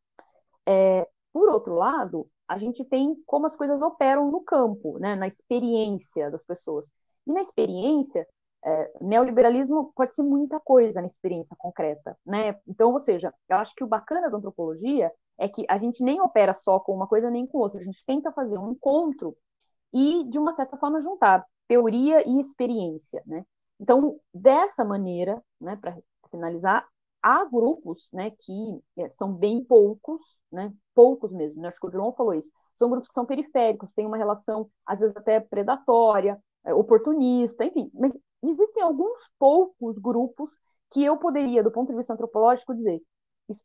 É, por outro lado, a gente tem como as coisas operam no campo, né, na experiência das pessoas. E na experiência, é, neoliberalismo pode ser muita coisa na experiência concreta, né? Então, ou seja, eu acho que o bacana da antropologia é que a gente nem opera só com uma coisa nem com outra, a gente tenta fazer um encontro e, de uma certa forma, juntar teoria e experiência, né? Então, dessa maneira, né, para finalizar, há grupos, né, que é, são bem poucos, né, poucos mesmo, né? acho que o João falou isso, são grupos que são periféricos, têm uma relação, às vezes, até predatória, é, oportunista, enfim, mas existem alguns poucos grupos que eu poderia, do ponto de vista antropológico, dizer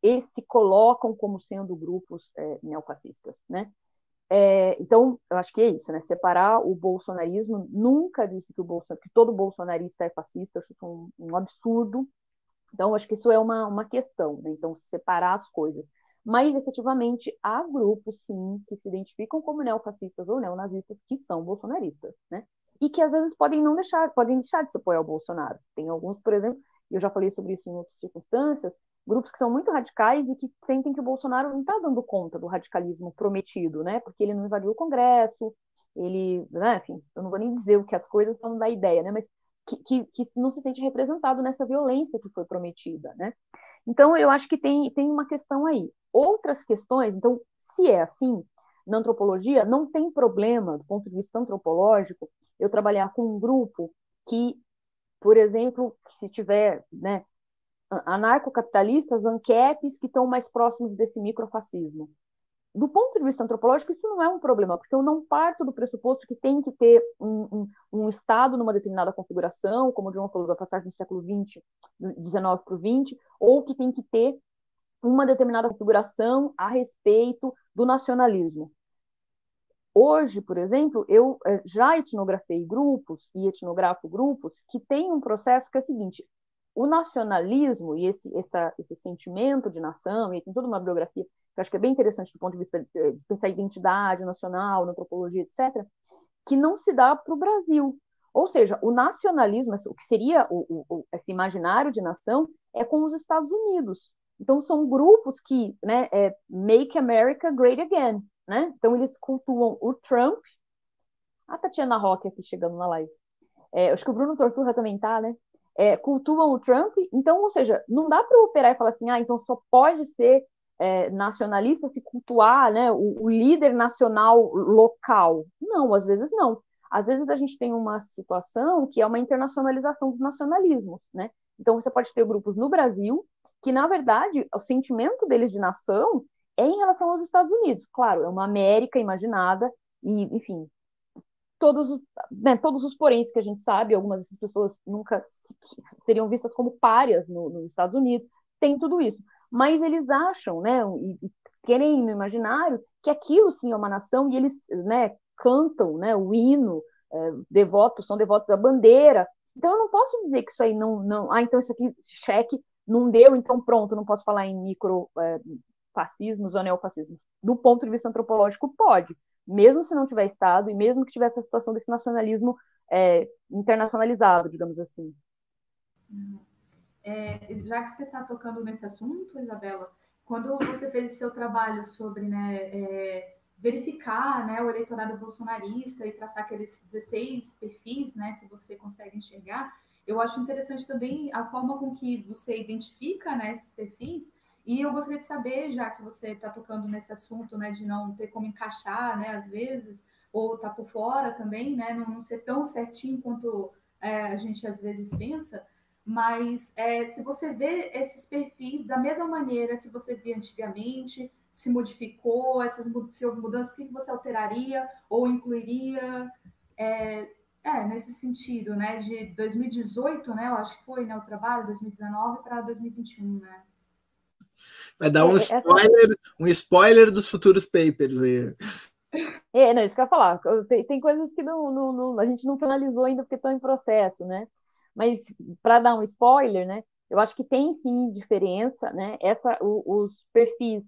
eles se colocam como sendo grupos é, neofascistas, né? É, então, eu acho que é isso, né? Separar o bolsonarismo, nunca disse que, o Bolson, que todo bolsonarista é fascista, eu acho um, um absurdo. Então, acho que isso é uma, uma questão, né? Então, separar as coisas. Mas, efetivamente, há grupos, sim, que se identificam como neofascistas ou neonazistas que são bolsonaristas, né? E que às vezes podem não deixar, podem deixar de se apoiar ao Bolsonaro. Tem alguns, por exemplo, e eu já falei sobre isso em outras circunstâncias, grupos que são muito radicais e que sentem que o Bolsonaro não está dando conta do radicalismo prometido, né? Porque ele não invadiu o Congresso, ele, né, enfim, eu não vou nem dizer o que as coisas estão da ideia, né? Mas que, que, que, não se sente representado nessa violência que foi prometida, né? Então, eu acho que tem, tem uma questão aí. Outras questões, então, se é assim, na antropologia, não tem problema, do ponto de vista antropológico, eu trabalhar com um grupo que, por exemplo, se tiver né, anarcocapitalistas, ANCAPs, que estão mais próximos desse microfascismo. Do ponto de vista antropológico, isso não é um problema, porque eu não parto do pressuposto que tem que ter um, um, um Estado numa determinada configuração, como o João falou, da passagem do século XX, do XIX para o XX, ou que tem que ter uma determinada configuração a respeito do nacionalismo. Hoje, por exemplo, eu eh, já etnografei grupos e etnografo grupos que têm um processo que é o seguinte: o nacionalismo e esse, essa, esse sentimento de nação, e tem toda uma biografia que acho que é bem interessante do ponto de vista de pensar identidade nacional, na antropologia, etc., que não se dá para o Brasil. Ou seja, o nacionalismo, o que seria o, o, esse imaginário de nação, é com os Estados Unidos. Então, são grupos que, né, é Make America Great Again, né? Então, eles cultuam o Trump. A Tatiana Roque aqui chegando na live. É, acho que o Bruno Torturra também tá, né? É, cultuam o Trump. Então, ou seja, não dá para operar e falar assim, ah, então só pode ser é, nacionalista se cultuar né, o, o, líder nacional local. Não, às vezes não. Às vezes a gente tem uma situação que é uma internacionalização dos nacionalismos, né? Então você pode ter grupos no Brasil que, na verdade, o sentimento deles de nação em relação aos Estados Unidos. Claro, é uma América imaginada e, enfim, todos, né, todos os poréns que a gente sabe, algumas dessas pessoas nunca seriam vistas como párias no, nos Estados Unidos, tem tudo isso mas eles acham, né, e, e querem no imaginário que aquilo sim é uma nação e eles, né, cantam, né, o hino, é, devotos, são devotos à bandeira. Então eu não posso dizer que isso aí não, não, ah, então isso aqui, cheque não deu, então pronto, não posso falar em micro é, fascismos ou neofascismos. Do ponto de vista antropológico, pode, mesmo se não tiver Estado e mesmo que tivesse a situação desse nacionalismo é, internacionalizado, digamos assim. É, já que você está tocando nesse assunto, Isabela, quando você fez o seu trabalho sobre né, é, verificar né, o eleitorado bolsonarista e traçar aqueles 16 perfis né, que você consegue enxergar, eu acho interessante também a forma com que você identifica né, esses perfis. E eu gostaria de saber, já que você está tocando nesse assunto né, de não ter como encaixar, né, às vezes, ou está por fora também, né, não, não ser tão certinho quanto é, a gente às vezes pensa, mas é, se você vê esses perfis da mesma maneira que você via antigamente, se modificou, essas se houve mudanças, o que você alteraria ou incluiria? É, é, nesse sentido, né? De 2018, né? Eu acho que foi né, o trabalho, 2019 para 2021, né? Vai dar um é, spoiler, um spoiler dos futuros papers aí. É, não, isso que eu ia falar. Tem, tem coisas que não, não, não, a gente não finalizou ainda porque estão em processo, né? Mas para dar um spoiler, né? Eu acho que tem sim diferença, né? Essa, o, os perfis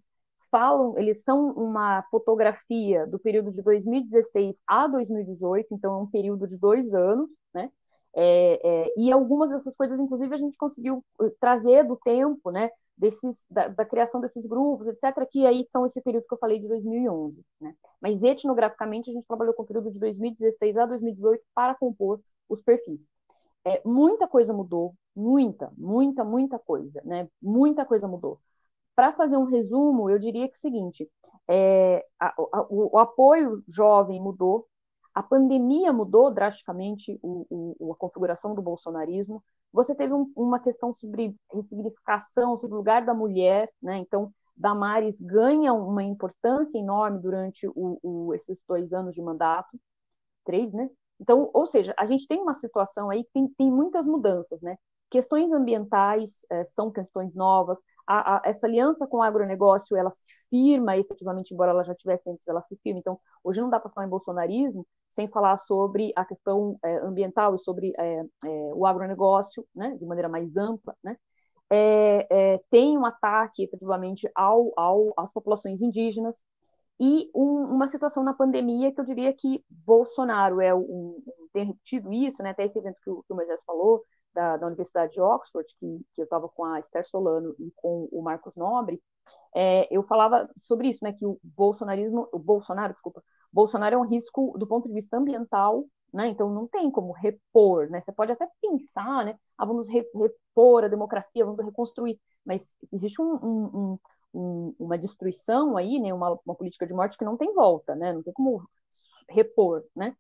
falam, eles são uma fotografia do período de 2016 a 2018, então é um período de dois anos, né? É, é, e algumas dessas coisas, inclusive, a gente conseguiu uh, trazer do tempo, né? Desses, da, da, criação desses grupos, etc., que aí são esse período que eu falei de 2011. Né? Mas etnograficamente a gente trabalhou com o período de 2016 a 2018 para compor os perfis. É, muita coisa mudou, muita, muita, muita coisa, né? Muita coisa mudou. Para fazer um resumo, eu diria que é o seguinte: é, a, a, o, o, apoio jovem mudou, a pandemia mudou drasticamente o, o, a configuração do bolsonarismo. Você teve um, uma questão sobre ressignificação, sobre o lugar da mulher, né? Então, Damares ganha uma importância enorme durante esses dois anos de mandato, três, né? Então, ou seja, a gente tem uma situação aí que tem, tem muitas mudanças, né? Questões ambientais é, são questões novas, a, a, essa aliança com o agronegócio, ela se firma efetivamente, embora ela já tivesse antes, ela se firma. Então, hoje não dá para falar em bolsonarismo sem falar sobre a questão é, ambiental e sobre é, é o agronegócio, né, de maneira mais ampla, né? É, é, tem um ataque efetivamente ao, ao, às populações indígenas, e um, uma situação na pandemia que eu diria que Bolsonaro é um, tem repetido isso, né? Até esse evento que o, que o Moisés falou da, da, Universidade de Oxford, que, que eu estava com a Esther Solano e com o Marcos Nobre, é, eu falava sobre isso, né? Que o bolsonarismo, o Bolsonaro, desculpa, Bolsonaro é um risco do ponto de vista ambiental, né? Então não tem como repor, né? Você pode até pensar, né? Ah, vamos repor a democracia, vamos reconstruir, mas existe um, um, um um, uma destruição aí, né, uma, uma, política de morte que não tem volta, né, não tem como repor, né,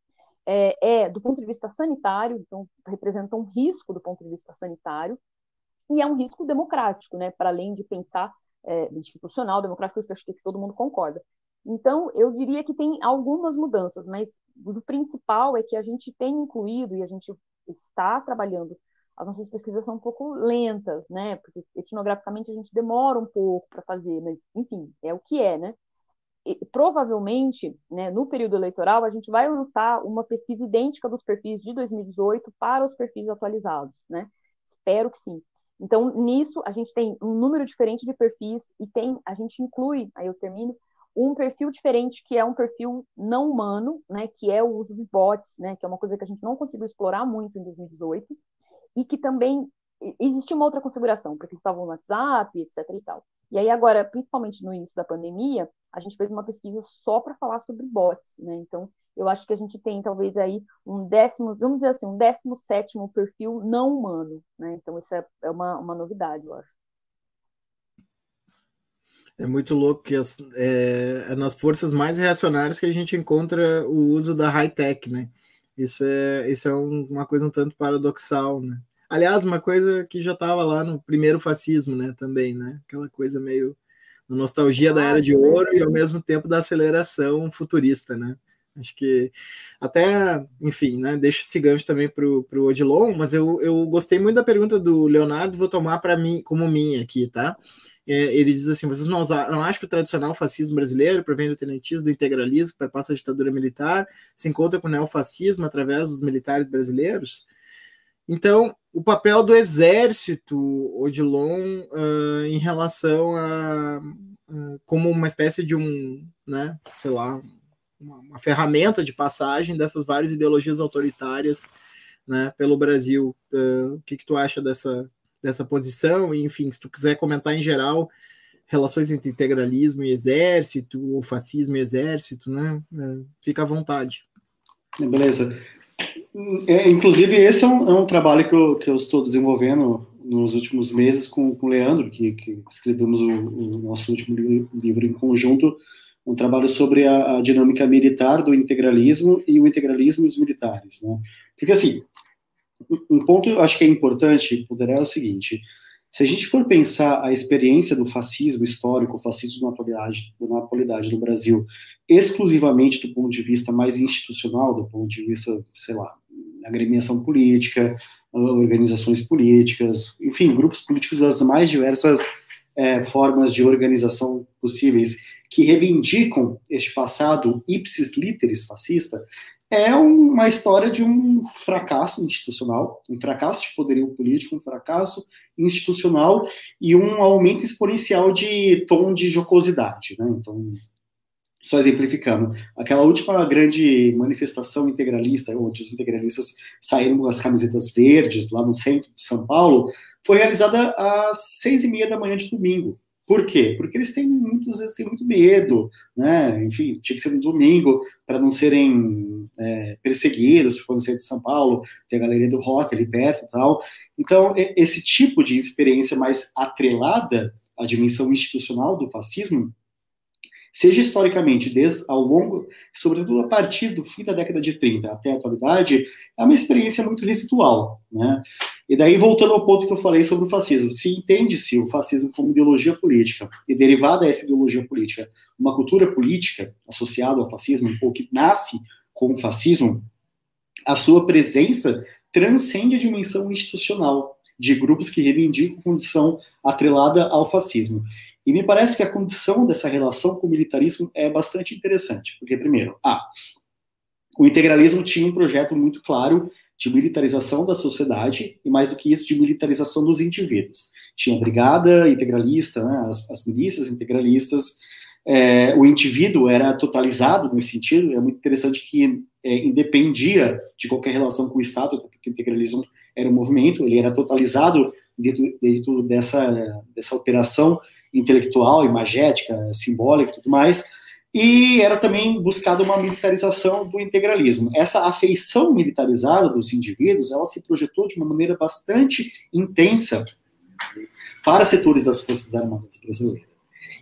é, é, do ponto de vista sanitário, então representa um risco do ponto de vista sanitário e é um risco democrático, né, para além de pensar é, institucional, democrático, que acho que todo mundo concorda. Então, eu diria que tem algumas mudanças, mas o principal é que a gente tem incluído e a gente está trabalhando as nossas pesquisas são um pouco lentas, né? Porque etnograficamente a gente demora um pouco para fazer, mas enfim, é o que é, né? Provavelmente, né, no período eleitoral, a gente vai lançar uma pesquisa idêntica dos perfis de 2018 para os perfis atualizados, né? Espero que sim. Então, nisso, a gente tem um número diferente de perfis e tem, a gente inclui, aí eu termino, um perfil diferente, que é um perfil não humano, né, que é o uso de bots, né, que é uma coisa que a gente não conseguiu explorar muito em 2018, e que também existia uma outra configuração, porque estavam no WhatsApp, etc e tal. E aí agora, principalmente no início da pandemia, a gente fez uma pesquisa só para falar sobre bots, né? Então, eu acho que a gente tem talvez aí um décimo, vamos dizer assim, um décimo sétimo perfil não humano, né? Então, isso é, é uma, uma novidade, eu acho. É muito louco que as, é, é, nas forças mais reacionárias que a gente encontra o uso da high-tech, né? Isso é, isso é um, uma coisa um tanto paradoxal, né? Aliás, uma coisa que já estava lá no primeiro fascismo, né? Também, né? Aquela coisa meio nostalgia da era de ouro e ao mesmo tempo da aceleração futurista, né? Acho que até, enfim, né? Deixa esse gancho também para o Odilon, mas eu, eu gostei muito da pergunta do Leonardo, vou tomar para mim como minha aqui, tá? É, ele diz assim: vocês não, não acham que o tradicional fascismo brasileiro provém do tenentismo, do integralismo, que perpassa a ditadura militar, se encontra com o neofascismo através dos militares brasileiros? Então, o papel do exército, Odilon, uh, em relação a. Uh, como uma espécie de um, né, sei lá, uma, uma, ferramenta de passagem dessas várias ideologias autoritárias né, pelo Brasil. Uh, o que, que tu acha dessa, dessa posição, e, enfim, se tu quiser comentar em geral relações entre integralismo e exército, ou fascismo e exército, né? Fica à vontade. Beleza. É, inclusive, esse é um, é um trabalho que eu, que eu, estou desenvolvendo nos últimos meses com, com o Leandro, que, que escrevemos o, o, nosso último livro em conjunto, um trabalho sobre a, a, dinâmica militar do integralismo e o integralismo e os militares. Né? Porque, assim, um ponto eu acho que é importante poderá é o seguinte: se a gente for pensar a experiência do fascismo histórico, o fascismo na atualidade, na atualidade no Brasil, exclusivamente do ponto de vista mais institucional, do ponto de vista, sei lá, agremiação política, organizações políticas, enfim, grupos políticos das mais diversas é, formas de organização possíveis que reivindicam este passado ipsis literis fascista, é uma história de um fracasso institucional, um fracasso de poderio político, um fracasso institucional e um aumento exponencial de tom de jocosidade. Né? Então, só exemplificando, aquela última grande manifestação integralista, onde os integralistas saíram com as camisetas verdes lá no centro de São Paulo, foi realizada às seis e meia da manhã de domingo. Por quê? Porque eles têm muitas vezes têm muito medo, né? Enfim, tinha que ser no domingo para não serem é, perseguidos, se for no centro de São Paulo, tem a galeria do rock ali perto e tal. Então, esse tipo de experiência mais atrelada à dimensão institucional do fascismo seja historicamente, desde ao longo, sobretudo a partir do fim da década de 30 até a atualidade, é uma experiência muito residual, né? E daí, voltando ao ponto que eu falei sobre o fascismo, se entende-se o fascismo como ideologia política, e derivada dessa ideologia política, uma cultura política associada ao fascismo, ou que nasce com o fascismo, a sua presença transcende a dimensão institucional de grupos que reivindicam condição atrelada ao fascismo. E me parece que a condição dessa relação com o militarismo é bastante interessante, porque, primeiro, ah, o integralismo tinha um projeto muito claro de militarização da sociedade e, mais do que isso, de militarização dos indivíduos. Tinha a brigada integralista, né, as, as milícias integralistas, é, o indivíduo era totalizado nesse sentido, é muito interessante que é, independia de qualquer relação com o Estado, porque o integralismo era um movimento, ele era totalizado dentro, dentro dessa, dessa operação intelectual, imagética, simbólica e tudo mais, e era também buscada uma militarização do integralismo. Essa afeição militarizada dos indivíduos, ela se projetou de uma maneira bastante intensa para setores das Forças Armadas brasileiras.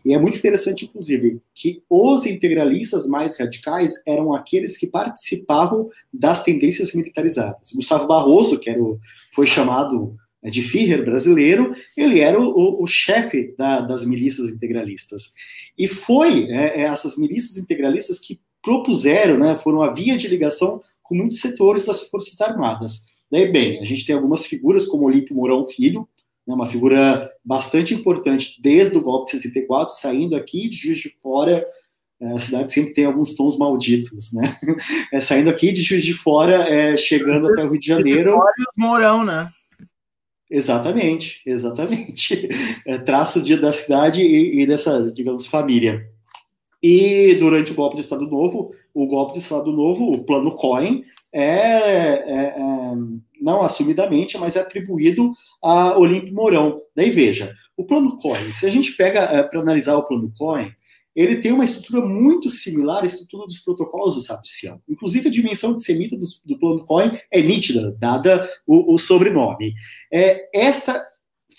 E é muito interessante, inclusive, que os integralistas mais radicais eram aqueles que participavam das tendências militarizadas. Gustavo Barroso, que era o, foi chamado né, de Führer brasileiro, ele era o, o, o chefe da, das milícias integralistas. E foi é, é, essas milícias integralistas que propuseram, né, foram a via de ligação com muitos setores das Forças Armadas. Daí, bem, a gente tem algumas figuras como Olímpio Mourão Filho, né, uma figura bastante importante desde o golpe de 64, saindo aqui de Juiz de Fora, é, a cidade sempre tem alguns tons malditos, né? É, saindo aqui de Juiz de Fora, é, chegando até o Rio de Janeiro. Olha os Mourão, né? Exatamente, exatamente. É, traço de, da cidade e, e, dessa, digamos, família. E durante o golpe de Estado Novo, o golpe de Estado Novo, o plano Cohen, é, é, é não assumidamente, mas é atribuído a Olímpio Mourão. Daí veja, o plano Cohen, se a gente pega é, para analisar o plano Cohen, ele tem uma estrutura muito similar à estrutura dos protocolos do Sapsian. Inclusive, a dimensão antissemita do, do plano Cohen é nítida, dada o, o sobrenome. É, esta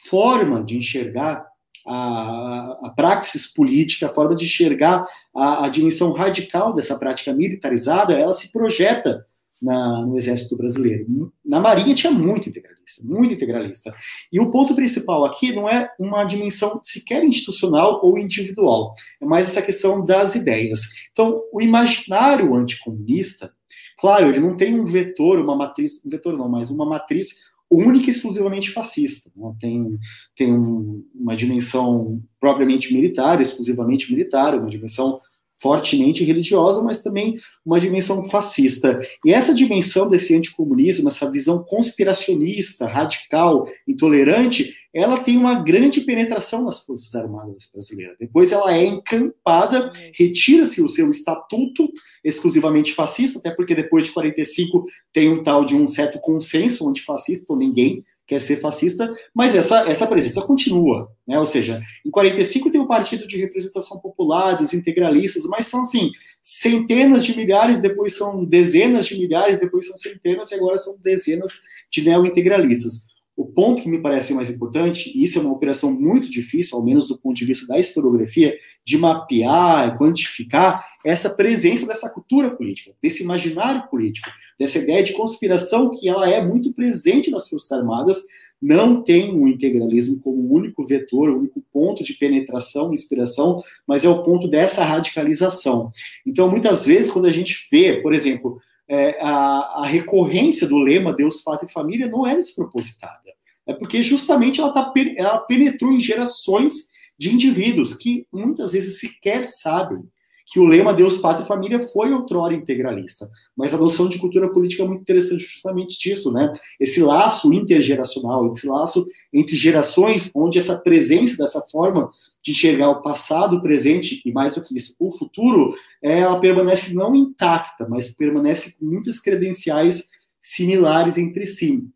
forma de enxergar a, a praxis política, a forma de enxergar a, a dimensão radical dessa prática militarizada, ela se projeta na, no Exército Brasileiro. Na Marinha tinha muito integralista, muito integralista. E o ponto principal aqui não é uma dimensão sequer institucional ou individual, é mais essa questão das ideias. Então, o imaginário anticomunista, claro, ele não tem um vetor, uma matriz, um vetor não, mas uma matriz única e exclusivamente fascista. Né? Tem, tem um, uma dimensão propriamente militar, exclusivamente militar, uma dimensão fortemente religiosa, mas também uma dimensão fascista. E essa dimensão desse anticomunismo, essa visão conspiracionista, radical, intolerante, ela tem uma grande penetração nas Forças Armadas brasileiras. Depois ela é encampada, retira-se o seu estatuto exclusivamente fascista, até porque depois de 45 tem um tal de um certo consenso antifascista, então ninguém quer ser fascista, mas essa, essa presença continua, né? Ou seja, em 45 tem o Partido de Representação Popular, dos integralistas, mas são assim, centenas de milhares, depois são dezenas de milhares, depois são centenas e agora são dezenas de neo-integralistas. O ponto que me parece mais importante, e isso é uma operação muito difícil, ao menos do ponto de vista da historiografia, de mapear, quantificar essa presença dessa cultura política, desse imaginário político, dessa ideia de conspiração que ela é muito presente nas Forças Armadas, não tem o integralismo como único vetor, único ponto de penetração, inspiração, mas é o ponto dessa radicalização. Então, muitas vezes, quando a gente vê, por exemplo, é, a, a, recorrência do lema Deus, Pátria e Família não é despropositada. É porque justamente ela, tá, ela penetrou em gerações de indivíduos que muitas vezes sequer sabem que o lema Deus, Pátria e Família foi outrora integralista. Mas a noção de cultura política é muito interessante justamente disso, né? Esse laço intergeracional, esse laço entre gerações, onde essa presença dessa forma de enxergar o passado, o presente e mais do que isso, o futuro, ela permanece não intacta, mas permanece com muitas credenciais similares entre si.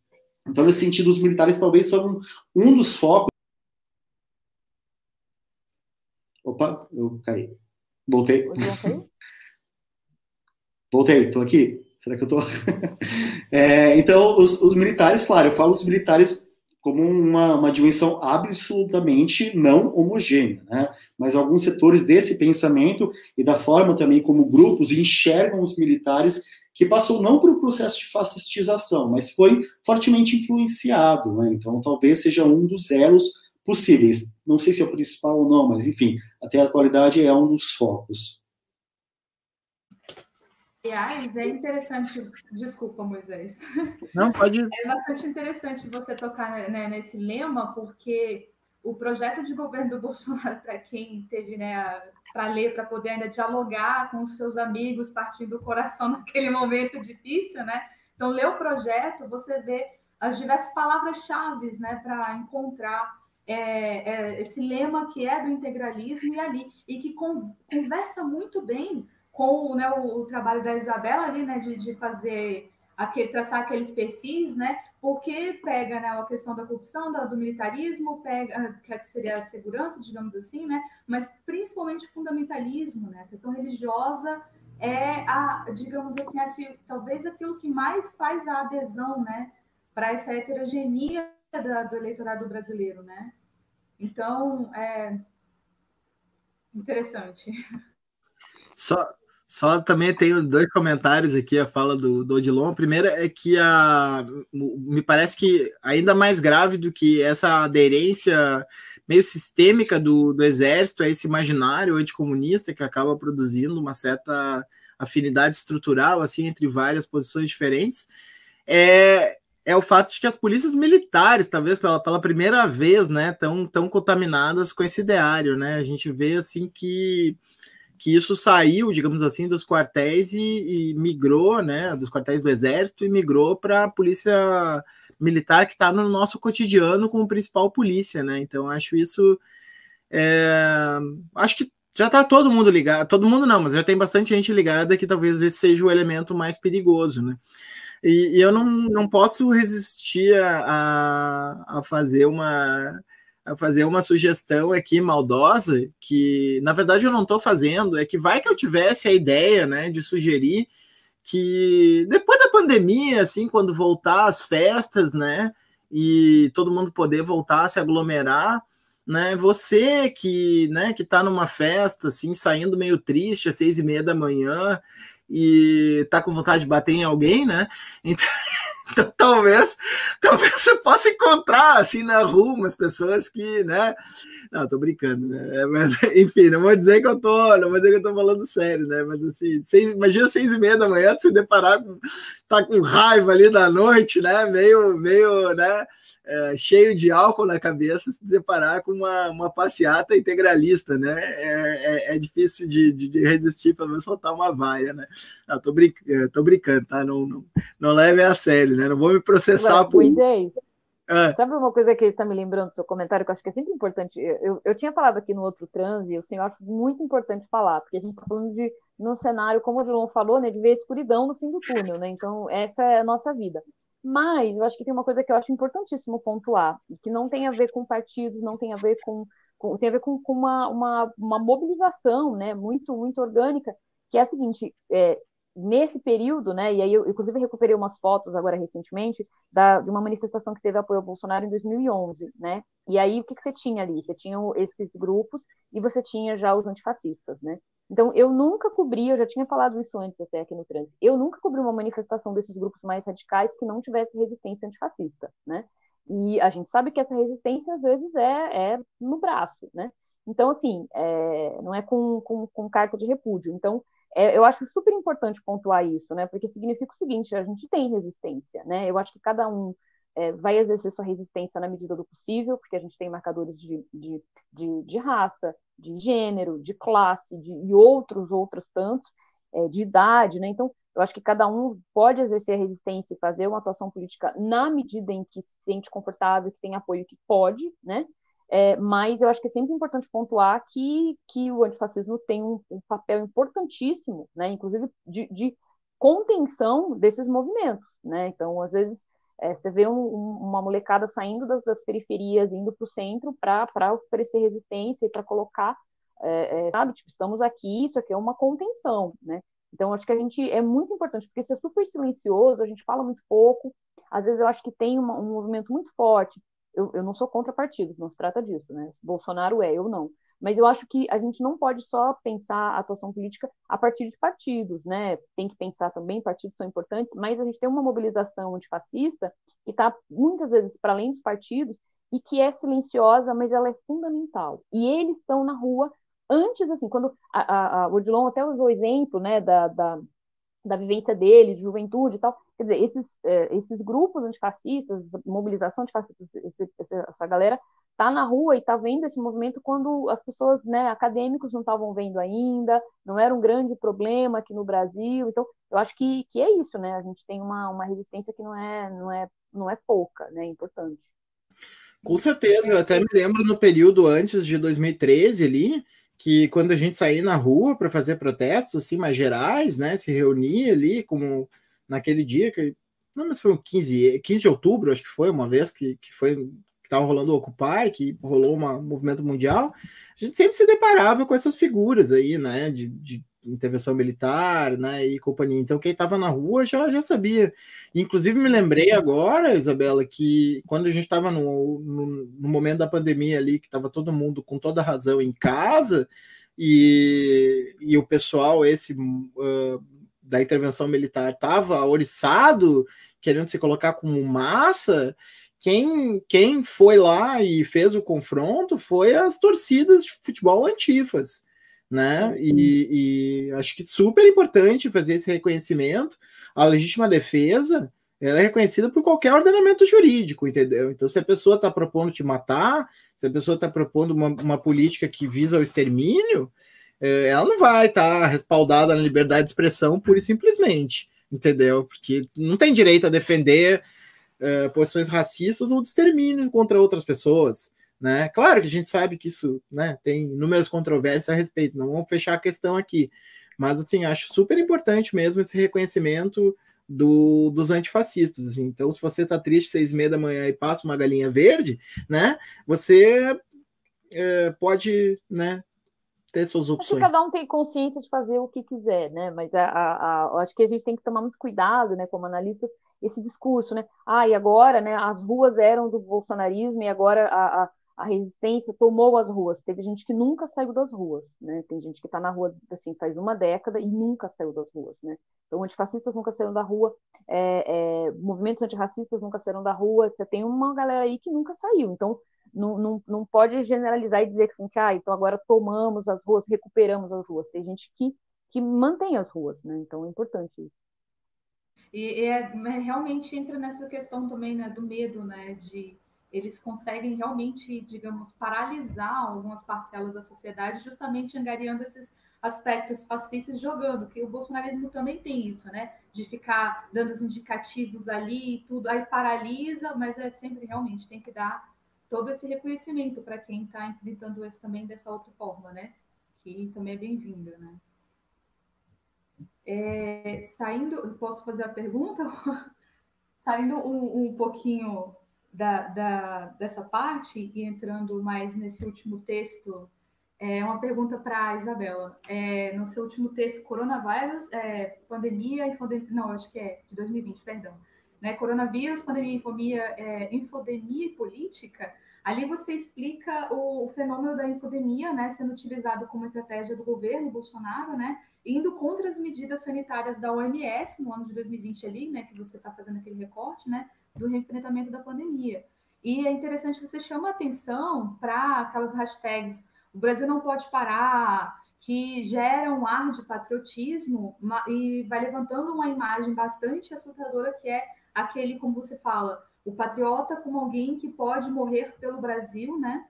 Então, nesse sentido, os militares talvez são um dos focos. Opa, eu caí. Voltei. Voltei, estou aqui. Será que eu estou? é, então, os, os, militares, claro, eu falo os militares como uma, uma dimensão absolutamente não homogênea, né? Mas alguns setores desse pensamento e da forma também como grupos enxergam os militares que passou não por um processo de fascistização, mas foi fortemente influenciado, né? Então, talvez seja um dos elos possíveis. Não sei se é o principal ou não, mas enfim, até a atualidade é um dos focos. Aliás, é interessante. Desculpa, Moisés. Não, pode. É bastante interessante você tocar né, nesse lema, porque o projeto de governo do Bolsonaro, para quem teve né, para ler, para poder ainda dialogar com os seus amigos, partindo do coração naquele momento difícil, né? Então, ler o projeto, você vê as diversas palavras-chave né, para encontrar é, é, esse lema que é do integralismo e ali, e que con conversa muito bem com né, o, o, trabalho da Isabela ali, né, de, de fazer aquele, traçar aqueles perfis, né, porque pega né, a questão da corrupção, do, do militarismo, pega que seria a segurança, digamos assim, né, mas principalmente o fundamentalismo, né, a questão religiosa é a, digamos assim, aqui, talvez aquilo que mais faz a adesão, né, para essa heterogeneia da, do eleitorado brasileiro, né? Então, é interessante. Só, só também tenho dois comentários aqui, a fala do, do Odilon. A primeira é que a, me parece que ainda mais grave do que essa aderência meio sistêmica do, do exército a esse imaginário anticomunista que acaba produzindo uma certa afinidade estrutural assim entre várias posições diferentes é, é o fato de que as polícias militares, talvez pela, pela primeira vez, né, estão tão contaminadas com esse ideário, né? A gente vê assim que, que isso saiu, digamos assim, dos quartéis e, e migrou, né, dos quartéis do exército e migrou para a polícia militar que está no nosso cotidiano como principal polícia, né? Então acho isso, é, acho que já tá todo mundo ligado, todo mundo não, mas já tem bastante gente ligada que talvez esse seja o elemento mais perigoso, né? E, e eu não, não posso resistir a, a fazer uma a fazer uma sugestão aqui maldosa, que na verdade eu não estou fazendo, é que vai que eu tivesse a ideia, né, de sugerir que depois da pandemia, assim, quando voltar as festas, né, e todo mundo poder voltar a se aglomerar, né, você que, né, que tá numa festa, assim, saindo meio triste às seis e meia da manhã e tá com vontade de bater em alguém, né, então então, talvez, talvez você possa encontrar assim na rua umas pessoas que, né? Não, tô brincando, né? É, mas, enfim, não vou dizer que eu tô, não vou dizer que eu tô falando sério, né? Mas assim, seis, imagina seis e meia da manhã, se deparar com, tá com raiva ali da noite, né? Meio, meio, né? É, cheio de álcool na cabeça se deparar com uma, uma passeata integralista, né? É, é, é difícil de, de, resistir, pelo menos soltar uma vaia, né? Não, tô, brinc é, tô brincando, tá? Não, não, não leve a sério, né? Não vou me processar por isso. É. Sabe uma coisa que está me lembrando do seu comentário, que eu acho que é sempre importante? Eu, eu tinha falado aqui no outro transe, eu, assim, eu acho muito importante falar, porque a gente está falando de, num cenário, como o João falou, né, de ver a escuridão no fim do túnel, né? Então, essa é a nossa vida. Mas eu acho que tem uma coisa que eu acho importantíssimo pontuar, que não tem a ver com partidos, não tem a ver com, com tem a ver com, com uma, uma, uma, mobilização, né, muito muito orgânica, que é a seguinte, é, nesse período, né, e aí eu inclusive recuperei umas fotos agora recentemente da, de uma manifestação que teve apoio ao Bolsonaro em 2011, né, e aí o que, que você tinha ali? Você tinha esses grupos e você tinha já os antifascistas, né, então, eu nunca cobri, eu já tinha falado isso antes até aqui no trânsito, eu nunca cobri uma manifestação desses grupos mais radicais que não tivesse resistência antifascista, né? E a gente sabe que essa resistência, às vezes, é, é no braço, né? Então, assim, é, não é com, com, com, carta de repúdio. Então, é, eu acho super importante pontuar isso, né? Porque significa o seguinte, a gente tem resistência, né? Eu acho que cada um é, vai exercer sua resistência na medida do possível, porque a gente tem marcadores de, de, de, de raça, de gênero, de classe de, e outros, outros tantos, é, de idade, né? Então, eu acho que cada um pode exercer a resistência e fazer uma atuação política na medida em que se sente confortável, que tem apoio, que pode, né? É, mas eu acho que é sempre importante pontuar que, que o antifascismo tem um, um papel importantíssimo, né? Inclusive de, de contenção desses movimentos, né? Então, às vezes, é, você vê um, um, uma molecada saindo das, das periferias, indo para o centro para oferecer resistência e para colocar, é, é, sabe, tipo, estamos aqui, isso aqui é uma contenção, né? Então, acho que a gente é muito importante, porque isso é super silencioso, a gente fala muito pouco, às vezes eu acho que tem uma, um movimento muito forte. Eu, eu não sou contra partidos, não se trata disso, né? Bolsonaro é, eu não. Mas eu acho que a gente não pode só pensar a atuação política a partir de partidos, né? Tem que pensar também, partidos são importantes, mas a gente tem uma mobilização antifascista que está muitas vezes para além dos partidos e que é silenciosa, mas ela é fundamental. E eles estão na rua antes, assim, quando a, a, a Odilon até usou o exemplo, né, da, da, da vivência dele, de juventude e tal. Quer dizer, esses, é, esses grupos antifascistas, mobilização antifascista, essa galera tá na rua e tá vendo esse movimento quando as pessoas, né, acadêmicos não estavam vendo ainda, não era um grande problema aqui no Brasil. Então, eu acho que, que é isso, né? A gente tem uma, uma resistência que não é, não é, não é pouca, né? É importante. Com certeza, eu até me lembro no período antes de 2013 ali, que quando a gente saía na rua para fazer protestos assim mais gerais, né, se reunia ali como naquele dia que não, mas foi um 15, 15 de outubro, acho que foi uma vez que, que foi estava rolando o Occupy, que rolou um movimento mundial, a gente sempre se deparava com essas figuras aí, né, de, de intervenção militar, né, e companhia. Então, quem estava na rua já, já sabia. Inclusive, me lembrei agora, Isabela, que quando a gente estava no, no, no, momento da pandemia ali, que estava todo mundo com toda razão em casa, e, e o pessoal, esse uh, da intervenção militar, estava oriçado, querendo se colocar como massa, quem, quem foi lá e fez o confronto foi as torcidas de futebol antifas, né? E, e, acho que super importante fazer esse reconhecimento. A legítima defesa ela é reconhecida por qualquer ordenamento jurídico, entendeu? Então, se a pessoa está propondo te matar, se a pessoa está propondo uma, uma, política que visa o extermínio, é, ela não vai estar tá respaldada na liberdade de expressão pura e simplesmente, entendeu? Porque não tem direito a defender uh, posições racistas ou de extermínio contra outras pessoas. Né? Claro que a gente sabe que isso né, tem inúmeras controvérsias a respeito, não vamos fechar a questão aqui, mas assim, acho super importante mesmo esse reconhecimento do, dos antifascistas. Assim. Então, se você está triste seis e meia da manhã e passa uma galinha verde, né, você é, pode né, ter suas opções. Acho cada um tem consciência de fazer o que quiser, né? Mas a, a, a, acho que a gente tem que tomar muito cuidado, né, como analistas, esse discurso, né? Ah, e agora, né? As ruas eram do bolsonarismo e agora a, a, a resistência tomou as ruas. Teve gente que nunca saiu das ruas, né? Tem gente que está na rua assim faz uma década e nunca saiu das ruas, né? Então, antifascistas nunca saíram da rua, é, é, movimentos antirracistas nunca saíram da rua. Você tem uma galera aí que nunca saiu. Então, não, não, não pode generalizar e dizer que, assim, que ah, então agora tomamos as ruas, recuperamos as ruas. Tem gente que, que mantém as ruas, né? Então é importante isso. E, é, realmente entra nessa questão também né, do medo, né? De eles conseguem realmente, digamos, paralisar algumas parcelas da sociedade, justamente angariando esses aspectos fascistas jogando, que o bolsonarismo também tem isso, né? De ficar dando os indicativos ali e tudo, aí paralisa, mas é sempre realmente tem que dar todo esse reconhecimento para quem está enfrentando isso também dessa outra forma, né? Que também é bem-vinda, né? É, saindo, posso fazer a pergunta? saindo um, um pouquinho da, da, dessa parte e entrando mais nesse último texto, é uma pergunta para a Isabela. É, no seu último texto, coronavírus, é, pandemia e não, acho que é de 2020, perdão. Né, coronavírus, pandemia, infodemia, é, infodemia e política, Ali você explica o, o, fenômeno da infodemia, né, sendo utilizado como estratégia do governo Bolsonaro, né, indo contra as medidas sanitárias da OMS no ano de 2020 ali, né, que você está fazendo aquele recorte, né, do enfrentamento da pandemia. E é interessante você chama atenção para aquelas hashtags o Brasil não pode parar, que geram um ar de patriotismo e vai levantando uma imagem bastante assustadora que é aquele, como você fala, o patriota como alguém que pode morrer pelo Brasil, né?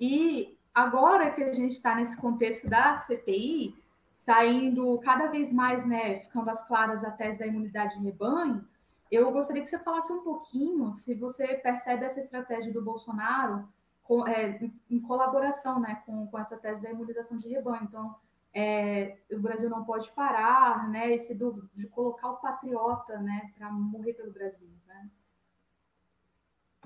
E agora que a gente está nesse contexto da CPI, saindo cada vez mais, né, ficando as claras a tese da imunidade de rebanho, eu gostaria que você falasse um pouquinho se você percebe essa estratégia do Bolsonaro com, é, em colaboração né, com, com essa tese da imunização de rebanho. Então, é, o Brasil não pode parar, né, esse do, de colocar o patriota né, para morrer pelo Brasil. Né?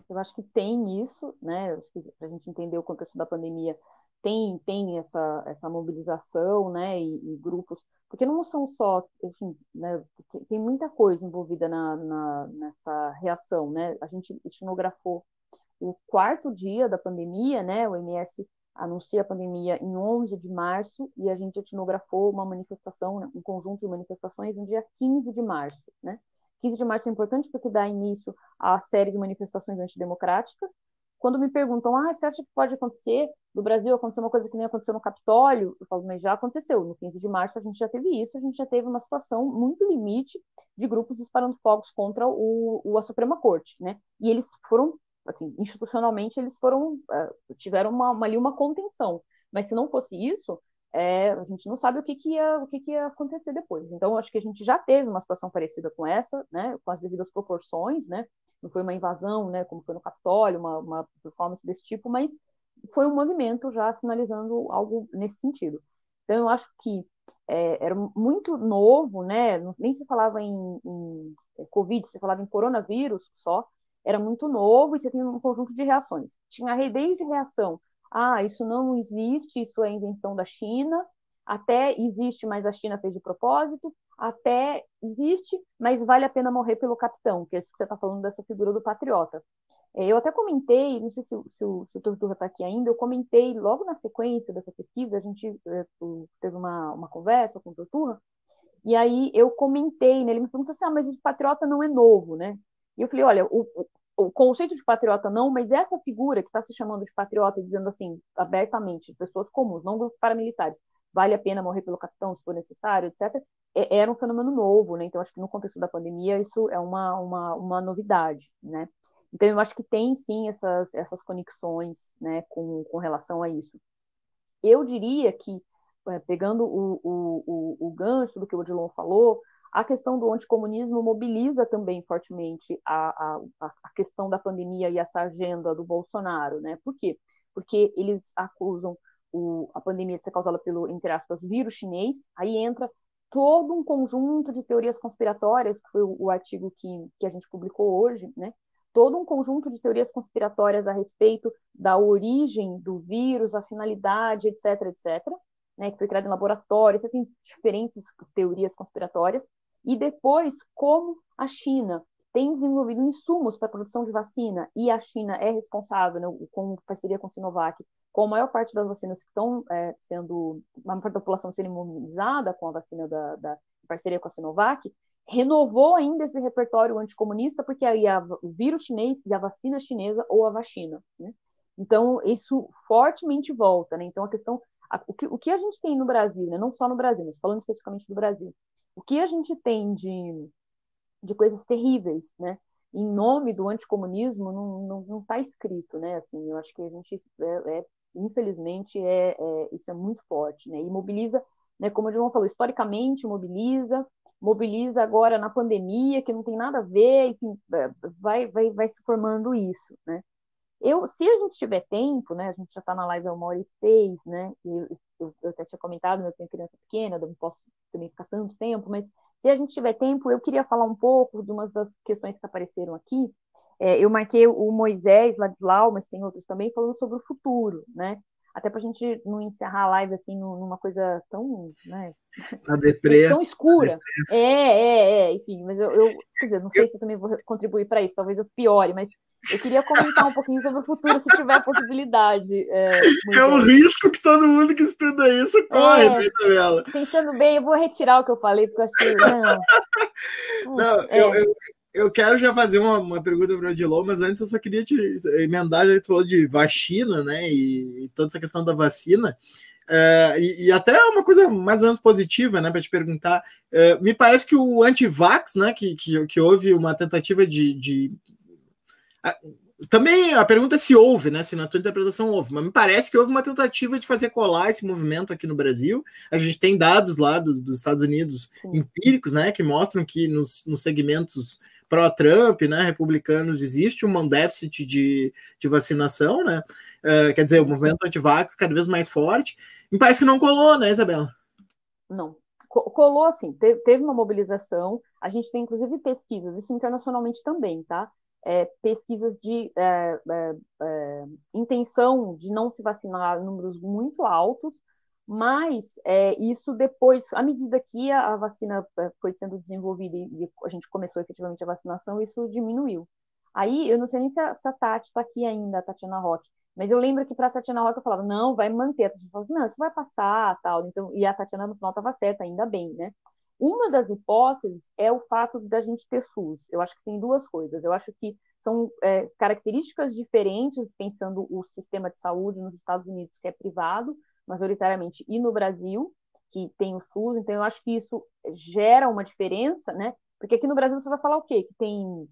Eu acho que tem isso, né? Para a gente entender o contexto da pandemia, tem, tem essa, essa mobilização, né? E, e grupos, porque não são só, enfim, né? Tem muita coisa envolvida na, na, nessa reação, né? A gente etnografou o quarto dia da pandemia, né? O MS anuncia a pandemia em 11 de março e a gente etnografou uma manifestação, um conjunto de manifestações no dia 15 de março, né? 15 de março é importante porque dá início à série de manifestações antidemocráticas. Quando me perguntam, ah, você acha que pode acontecer no Brasil acontecer uma coisa que nem aconteceu no Capitólio? Eu falo, mas já aconteceu. No 15 de março a gente já teve isso, a gente já teve uma situação muito limite de grupos disparando fogos contra o, o a Suprema Corte, né? E eles foram, assim, institucionalmente eles foram, uh, tiveram uma, uma, ali uma contenção. Mas se não fosse isso, é, a gente não sabe o que, que, ia, o que, que ia acontecer depois. Então, acho que a gente já teve uma situação parecida com essa, né, com as devidas proporções, né, não foi uma invasão, né, como foi no Capitólio, uma, uma performance desse tipo, mas foi um movimento já sinalizando algo nesse sentido. Então, eu acho que é, era muito novo, né, nem se falava em, em é, Covid, se falava em coronavírus só, era muito novo e você tinha um conjunto de reações. Tinha desde reação ah, isso não existe, isso é invenção da China, até existe, mas a China fez de propósito, até existe, mas vale a pena morrer pelo capitão, que é isso que você está falando dessa figura do patriota. É, eu até comentei, não sei se, se, o, se o está aqui ainda, eu comentei logo na sequência dessa pesquisa, a gente é, teve uma, uma conversa com o Torturra, e aí eu comentei, né, ele me perguntou assim, ah, mas o patriota não é novo, né? E eu falei, olha, o, o conceito de patriota não, mas essa figura que está se chamando de patriota, dizendo assim, abertamente, pessoas comuns, não grupos paramilitares, vale a pena morrer pelo capitão se for necessário, etc., é, era um fenômeno novo, né? Então, acho que no contexto da pandemia isso é uma, uma, uma novidade, né? Então, eu acho que tem, sim, essas, essas conexões, né, com, com relação a isso. Eu diria que, é, pegando o, o, o, o gancho do que o Odilon falou, a questão do anticomunismo mobiliza também fortemente a, a, a questão da pandemia e essa agenda do Bolsonaro, né? Por quê? porque eles acusam o, a pandemia de ser causada pelo, entre aspas, vírus chinês, aí entra todo um conjunto de teorias conspiratórias, que foi o, o artigo que, que a gente publicou hoje, né? Todo um conjunto de teorias conspiratórias a respeito da origem do vírus, a finalidade, etc, etc, né? Que foi criado em laboratório, você tem diferentes teorias conspiratórias. E depois, como a China tem desenvolvido insumos para a produção de vacina e a China é responsável, né, com parceria com a Sinovac, com a maior parte das vacinas que estão é, sendo, a maior parte da população sendo imunizada com a vacina da, da parceria com a Sinovac, renovou ainda esse repertório anticomunista, porque aí a, o vírus chinês e a vacina chinesa ou a vacina, né? Então, isso fortemente volta, né? Então, a questão, a, o, que, o que a gente tem no Brasil, né? Não só no Brasil, mas falando especificamente do Brasil, o que a gente tem de, de coisas terríveis, né? Em nome do anticomunismo, não está escrito, né? Assim, eu acho que a gente é, é infelizmente, é, é, isso é muito forte, né? E mobiliza, né, como o João falou, historicamente mobiliza, mobiliza agora na pandemia, que não tem nada a ver, enfim, é, vai, vai, vai se formando isso, né? Eu, se a gente tiver tempo, né, a gente já está na live há uma hora e seis, né, eu, eu, eu até tinha comentado, eu tenho criança pequena, eu não posso também ficar tanto tempo, mas se a gente tiver tempo, eu queria falar um pouco de umas das questões que apareceram aqui, é, eu marquei o Moisés Ladislau, mas tem outros também, falando sobre o futuro, né? Até para a gente não encerrar a live assim numa coisa tão, né? Tão escura. É, é, é, enfim, mas eu, eu quer dizer, não sei eu... se eu também vou contribuir para isso, talvez eu piore, mas eu queria comentar um pouquinho sobre o futuro, se tiver possibilidade. É, é um risco que todo mundo que estuda isso corre, é, né, Isabela? Pensando bem, eu vou retirar o que eu falei, porque eu acho que. Não, não é. eu, eu, eu quero já fazer uma, uma pergunta para o Odilon, mas antes eu só queria te emendar, já falou de vacina, né, e, e, toda essa questão da vacina, uh, e, e, até uma coisa mais ou menos positiva, né, para te perguntar, uh, me parece que o anti-vax, né, que, que, que, houve uma tentativa de, de também a pergunta é se houve, né? Se na tua interpretação houve, mas me parece que houve uma tentativa de fazer colar esse movimento aqui no Brasil. A gente tem dados lá do, dos Estados Unidos Sim. empíricos, né? Que mostram que nos, nos segmentos pró-Trump, né, republicanos, existe um déficit de, de vacinação, né? Uh, quer dizer, o movimento anti-vax cada vez mais forte. Me parece que não colou, né, Isabela? Não. Colou, assim, teve, teve uma mobilização. A gente tem, inclusive, pesquisas, isso internacionalmente também, tá? É, pesquisas de é, é, é intenção de não se vacinar números muito altos, mas é, isso depois, à medida que a, a, vacina é, foi sendo desenvolvida e, a gente começou efetivamente a vacinação, isso diminuiu. Aí, eu não sei nem se a, se a Tati está aqui ainda, a Tatiana Roque, mas eu lembro que para a Tatiana Roque eu falava, não, vai manter. A Tatiana falava, não, isso vai passar, tal. Então, e a Tatiana no final estava certa, ainda bem, né? Uma das hipóteses é o fato da gente ter SUS. Eu acho que tem duas coisas. Eu acho que são é, características diferentes, pensando o sistema de saúde nos Estados Unidos, que é privado, majoritariamente, e no Brasil, que tem o SUS, então eu acho que isso gera uma diferença, né? Porque aqui no Brasil você vai falar o quê? Que tem.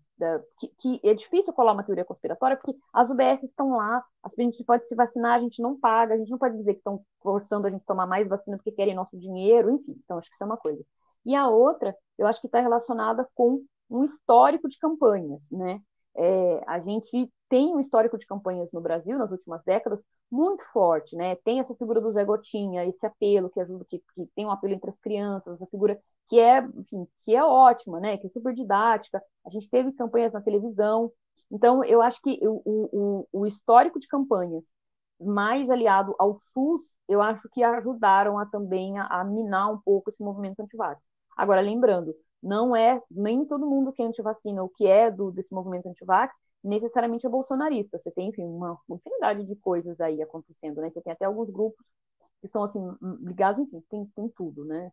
Que, que é difícil colar uma teoria conspiratória, porque as UBS estão lá, a gente pode se vacinar, a gente não paga, a gente não pode dizer que estão forçando a gente a tomar mais vacina porque querem nosso dinheiro, enfim, então acho que isso é uma coisa. E a outra, eu acho que está relacionada com um histórico de campanhas, né? É, a gente tem um histórico de campanhas no Brasil nas últimas décadas muito forte, né? Tem essa figura do Zé Gotinha, esse apelo que ajuda, que, que tem um apelo entre as crianças, essa figura que é, enfim, que é ótima, né? Que é super didática. A gente teve campanhas na televisão. Então, eu acho que o, o, o histórico de campanhas mais aliado ao SUS, eu acho que ajudaram a também a, a minar um pouco esse movimento antivax. Agora, lembrando, não é nem todo mundo que é antivacina, o que é do, desse movimento antivax, necessariamente é bolsonarista. Você tem, enfim, uma, infinidade de coisas aí acontecendo, né? Você tem até alguns grupos que são, assim, ligados, enfim, tem, tem tudo, né?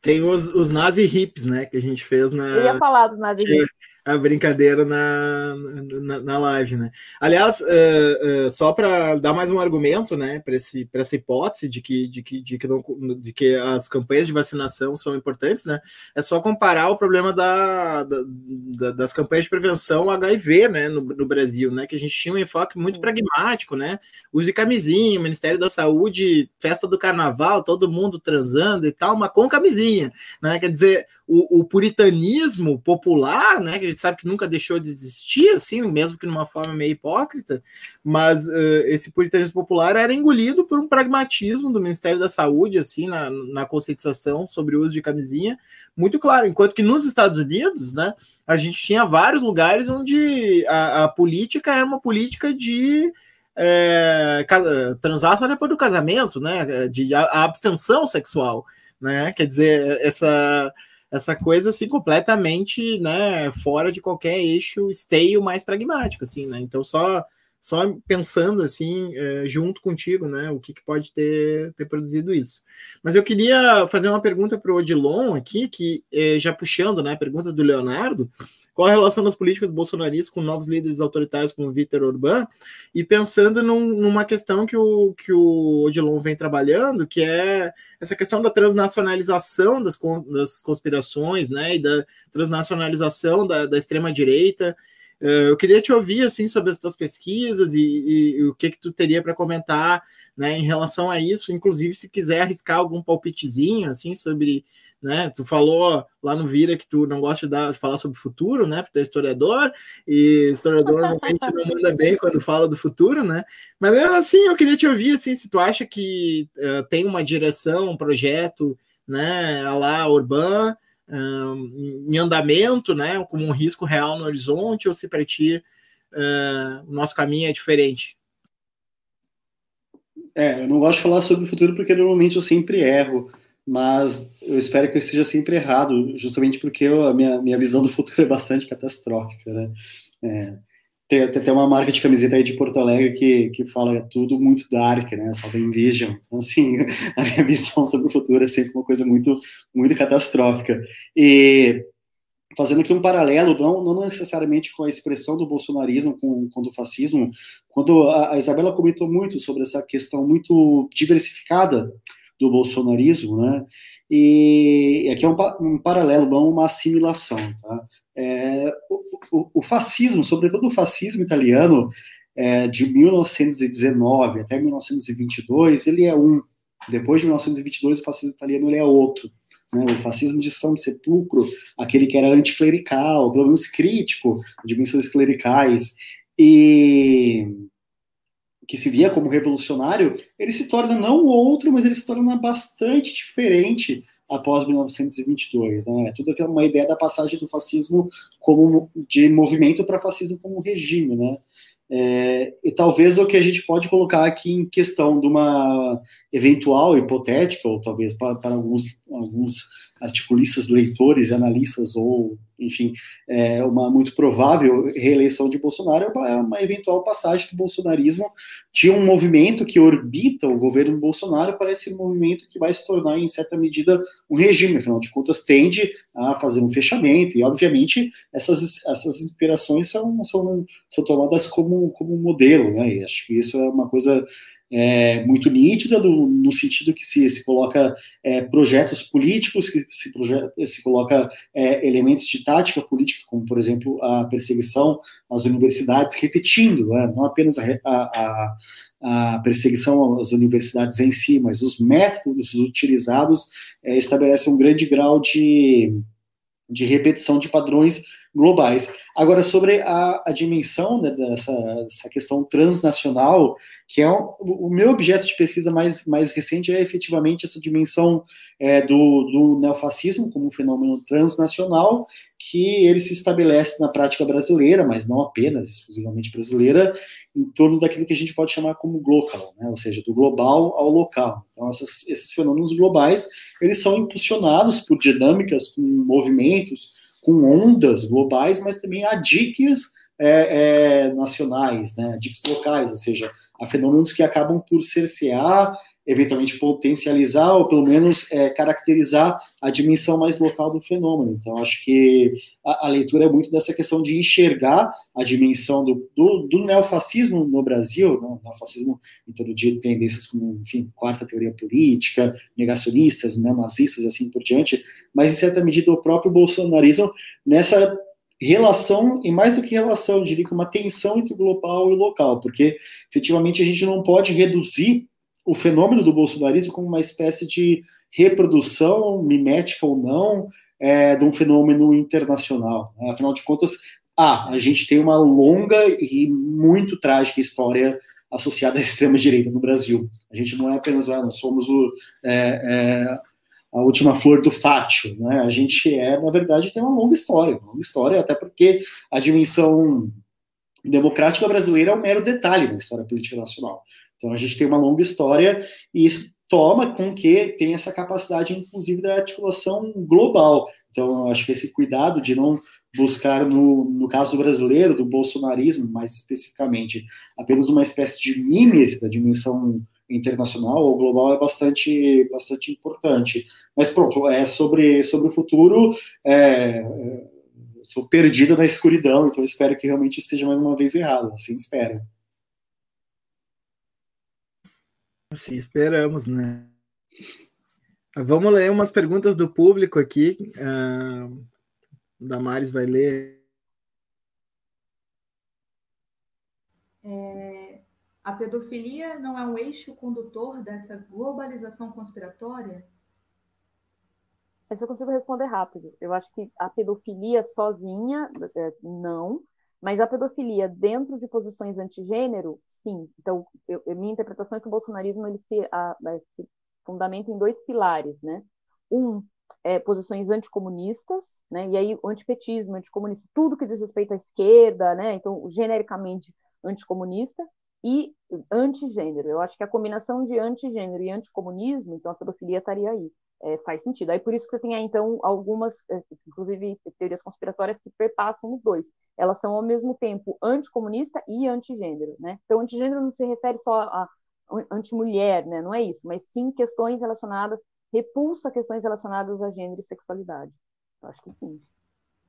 Tem os, os nazi hips, né? Que a gente fez na. Eu ia falar dos nazi hips a brincadeira na, na, na live, né? Aliás, uh, uh, só para dar mais um argumento, né, para essa hipótese de que, de, que, de, que não, de que as campanhas de vacinação são importantes, né? É só comparar o problema da, da das campanhas de prevenção HIV, né, no, no, Brasil, né? Que a gente tinha um enfoque muito pragmático, né? Use camisinha, Ministério da Saúde, festa do Carnaval, todo mundo transando e tal, mas com camisinha, né? Quer dizer, o, o, puritanismo popular, né, que a gente sabe que nunca deixou de existir, assim, mesmo que numa forma meio hipócrita, mas uh, esse puritanismo popular era engolido por um pragmatismo do Ministério da Saúde, assim, na, na conscientização sobre o uso de camisinha, muito claro. Enquanto que nos Estados Unidos, né, a gente tinha vários lugares onde a, a política era uma política de é, transar só depois do casamento, né, de abstenção sexual, né, quer dizer, essa essa coisa assim completamente, né, fora de qualquer eixo esteio mais pragmático, assim, né? Então só só pensando assim é, junto contigo, né, o que, que, pode ter, ter produzido isso. Mas eu queria fazer uma pergunta para o Odilon aqui, que é, já puxando, né, a pergunta do Leonardo, qual a relação das políticas bolsonaristas com novos líderes autoritários como Vítor Orbán, e pensando num, numa questão que o, que o Odilon vem trabalhando, que é essa questão da transnacionalização das, das conspirações, né, e da transnacionalização da, da extrema-direita, eh, eu queria te ouvir assim sobre as tuas pesquisas e, e, e o que que tu teria para comentar, né, em relação a isso, inclusive se quiser arriscar algum palpitezinho assim sobre né? Tu falou lá no Vira que tu não gosta de, dar, de falar sobre o futuro, né? Porque tu é historiador, e historiador normalmente não manda bem quando fala do futuro, né? Mas mesmo assim, eu queria te ouvir, assim, se tu acha que uh, tem uma direção, um projeto, né, a lá Urban, em andamento, né, como um risco real no horizonte, ou se para ti uh, o nosso caminho é diferente? É, eu não gosto de falar sobre o futuro porque normalmente eu sempre erro mas eu espero que eu esteja sempre errado, justamente porque eu, a minha, minha visão do futuro é bastante catastrófica, né? É, tem, até uma marca de camiseta aí de Porto Alegre que, que fala é tudo muito dark, né? Só vem Vision. Então, assim, a minha visão sobre o futuro é sempre uma coisa muito, muito catastrófica. E fazendo aqui um paralelo, não, não necessariamente com a expressão do bolsonarismo, com, com do fascismo, quando a, a Isabela comentou muito sobre essa questão muito diversificada do bolsonarismo, né? E aqui é um, um paralelo, não uma assimilação, tá? É, o, o, fascismo, sobretudo o fascismo italiano, é, de 1919 até 1922, ele é um. Depois de 1922, o fascismo italiano ele é outro. Né? O fascismo de São Sepulcro, aquele que era anticlerical, pelo menos crítico de missões clericais, e que se via como revolucionário, ele se torna não outro, mas ele se torna bastante diferente após 1922, né? É tudo aquela uma ideia da passagem do fascismo como de movimento para fascismo como regime, né? É, e talvez o que a gente pode colocar aqui em questão de uma eventual hipotética, ou talvez para, para alguns, alguns articulistas, leitores, analistas, ou, enfim, é, uma muito provável reeleição de Bolsonaro é uma, é uma, eventual passagem do bolsonarismo de um movimento que orbita o governo Bolsonaro para esse movimento que vai se tornar, em certa medida, um regime, afinal de contas, tende a fazer um fechamento, e, obviamente, essas, essas inspirações são, são, são tomadas como, como modelo, né, e acho que isso é uma coisa é, muito nítida, do, no sentido que se, se coloca é, projetos políticos, que se, proje se coloca é, elementos de tática política, como, por exemplo, a perseguição às universidades, repetindo, né, não apenas a, a, a, perseguição às universidades em si, mas os métodos utilizados é, estabelecem um grande grau de, de repetição de padrões globais. Agora, sobre a, a dimensão né, dessa questão transnacional, que é o meu objeto de pesquisa mais, mais recente é efetivamente essa dimensão é, do, do neofascismo como um fenômeno transnacional, que ele se estabelece na prática brasileira, mas não apenas, exclusivamente brasileira, em torno daquilo que a gente pode chamar como global, né? ou seja, do global ao local. Então, essas, esses fenômenos globais, eles são impulsionados por dinâmicas com movimentos, com ondas globais, mas também há diques é, é, nacionais, né, locais, ou seja, há fenômenos que acabam por cercear, eventualmente potencializar ou pelo menos é, caracterizar a dimensão mais local do fenômeno. Então, acho que a, a, leitura é muito dessa questão de enxergar a dimensão do, do, do neofascismo no Brasil, né, neofascismo em todo dia tendências como, enfim, quarta teoria política, negacionistas, neonazistas e assim por diante, mas em certa medida o próprio bolsonarismo nessa relação, e mais do que relação, eu diria que uma tensão entre o global e o local, porque efetivamente a gente não pode reduzir o fenômeno do bolsonarismo como uma espécie de reprodução, mimética ou não, é, de um fenômeno internacional. Né? Afinal de contas, ah, a gente tem uma longa e muito trágica história associada à extrema-direita no Brasil. A gente não é apenas, ah, não somos o, é, é, a última flor do fátio, né? A gente é, na verdade, tem uma longa história, uma longa história, até porque a dimensão democrática brasileira é um mero detalhe na história política nacional. Então a gente tem uma longa história e isso toma com que tem essa capacidade, inclusive, da articulação global. Então, acho que esse cuidado de não buscar, no, no caso do brasileiro, do bolsonarismo, mais especificamente, apenas uma espécie de mimes da dimensão internacional ou global é bastante, bastante importante. Mas pronto, é sobre, sobre o futuro. É, estou perdido na escuridão, então espero que realmente esteja mais uma vez errado. Assim espero. Assim esperamos, né? Vamos ler umas perguntas do público aqui. Uh, Damares vai ler. É, a pedofilia não é um eixo condutor dessa globalização conspiratória? Essa eu consigo responder rápido. Eu acho que a pedofilia sozinha, é, não, mas a pedofilia dentro de posições antigênero, sim. Então, eu, minha interpretação é que o bolsonarismo ele se, a, se fundamenta em dois pilares, né? Um, é, posições anticomunistas, né? E aí o antipetismo, anticomunista, tudo que diz respeito à esquerda, né? Então, genericamente anticomunista e antigênero. Eu acho que a combinação de antigênero e anticomunismo, então a pedofilia estaria aí. É, faz sentido. Aí por isso que você tem aí, então, algumas, é, inclusive, teorias conspiratórias que perpassam os dois. Elas são, ao mesmo tempo, anticomunista e antigênero, né? Então, antigênero não se refere só a antimulher, né? Não é isso, mas sim questões relacionadas, repulsa questões relacionadas a gênero e sexualidade. Eu acho que sim.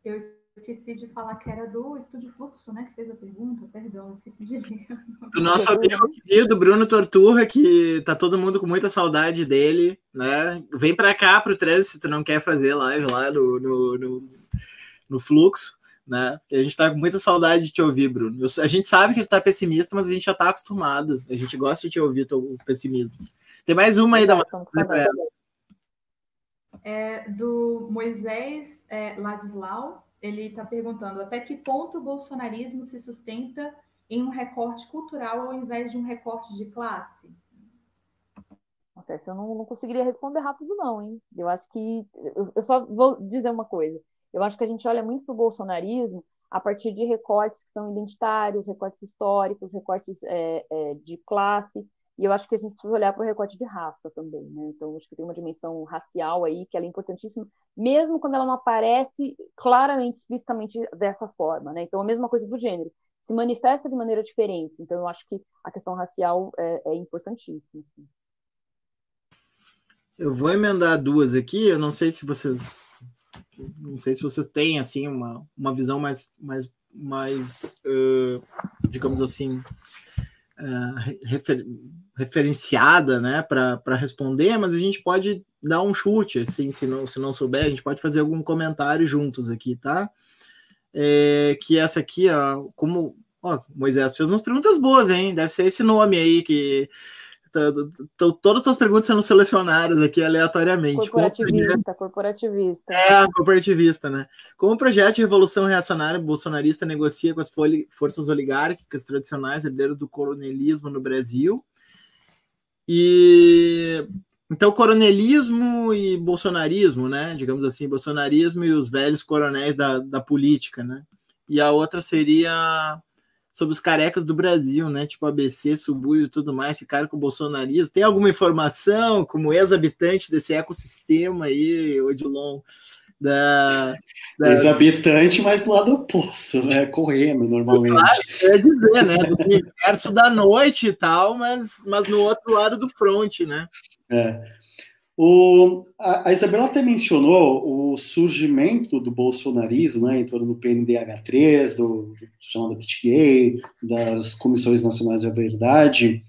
Eu esqueci de falar que era do Estúdio Fluxo, né? Que fez a pergunta, perdão, esqueci de ler. Do nosso amigo querido Bruno Torturra, que tá todo mundo com muita saudade dele, né? Vem para cá pro 13 se tu não quer fazer live lá no, no, no, no Fluxo né? a gente tá com muita saudade de te ouvir, Bruno. a gente sabe que tu tá pessimista, mas a gente já tá acostumado. A gente gosta de te ouvir o pessimismo. Tem mais uma aí da é, do Moisés é, Ladislau, ele está perguntando até que ponto o bolsonarismo se sustenta em um recorte cultural ao invés de um recorte de classe? Nossa, essa eu não, não conseguiria responder rápido, não, hein? Eu acho que. Eu, eu só vou dizer uma coisa. Eu acho que a gente olha muito para o bolsonarismo a partir de recortes que são identitários, recortes históricos, recortes é, é, de classe, e eu acho que a gente precisa olhar para o recorte de raça também, né? Então, acho que tem uma dimensão racial aí que ela é importantíssima, mesmo quando ela não aparece claramente, explicitamente dessa forma, né? Então, a mesma coisa do gênero, se manifesta de maneira diferente. Então, eu acho que a questão racial é, é importantíssima. Assim. Eu vou emendar duas aqui, eu não sei se vocês não sei se vocês têm assim uma, uma visão mais, mais, mais uh, digamos assim, uh, refer, referenciada né, para responder, mas a gente pode dar um chute, assim, se não, se não souber, a gente pode fazer algum comentário juntos aqui, tá? É, que essa aqui, ó, como ó, Moisés fez umas perguntas boas, hein? Deve ser esse nome aí que todas as tuas perguntas sendo selecionadas aqui aleatoriamente. Corporativista, corporativista. É, corporativista, né? Como o projeto de revolução reacionária bolsonarista negocia com as forças oligárquicas tradicionais herdeiras do coronelismo no Brasil. E então, coronelismo e bolsonarismo, né? Digamos assim, bolsonarismo e os velhos coronéis da, da política, né? E a outra seria sobre os carecas do Brasil, né? Tipo ABC, Subuio e tudo mais, ficaram com o bolsonarismo. Tem alguma informação, como ex-habitante desse ecossistema aí, Odilon? Da, da... Ex-habitante, mas lá do oposto, né? Correndo normalmente. Claro, é dizer, né? Do universo da noite e tal, mas, mas no outro lado do front, né? É. O, a, Isabela até mencionou o surgimento do bolsonarismo né, em torno do PNDH3, do, do chamado Pit Gay, das Comissões Nacionais da Verdade.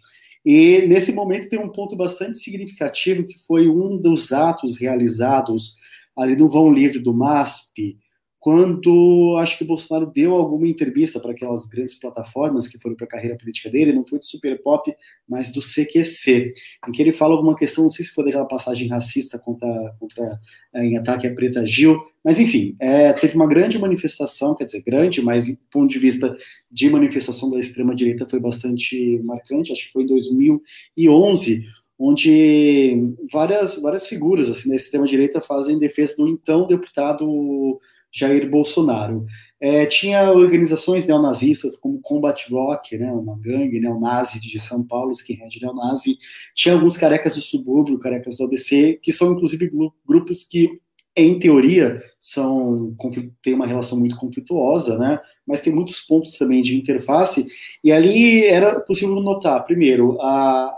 E nesse momento tem um ponto bastante significativo que foi um dos atos realizados ali no vão livre do MASP, quando acho que o Bolsonaro deu alguma entrevista para aquelas grandes plataformas que foram para a carreira política dele, não foi do Super Pop, mas do CQC, em que ele fala alguma questão, não sei se foi daquela passagem racista contra, contra é, em ataque a Preta Gil, mas enfim, é, teve uma grande manifestação, quer dizer, grande, mas do ponto de vista de manifestação da extrema-direita foi bastante marcante, acho que foi em 2011, onde várias, várias figuras assim, da extrema-direita fazem defesa do então deputado Jair Bolsonaro. É, tinha organizações neonazistas como Combat Rock, né, uma gangue neonazi de São Paulo, skinhead neonazi. Tinha alguns carecas do subúrbio, carecas do ABC, que são inclusive grupos que, em teoria, são têm uma relação muito conflituosa, né, mas tem muitos pontos também de interface. E ali era possível notar, primeiro, a,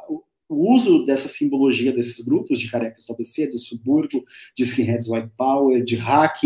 o uso dessa simbologia desses grupos de carecas do ABC, do subúrbio, de skinheads white power, de hack,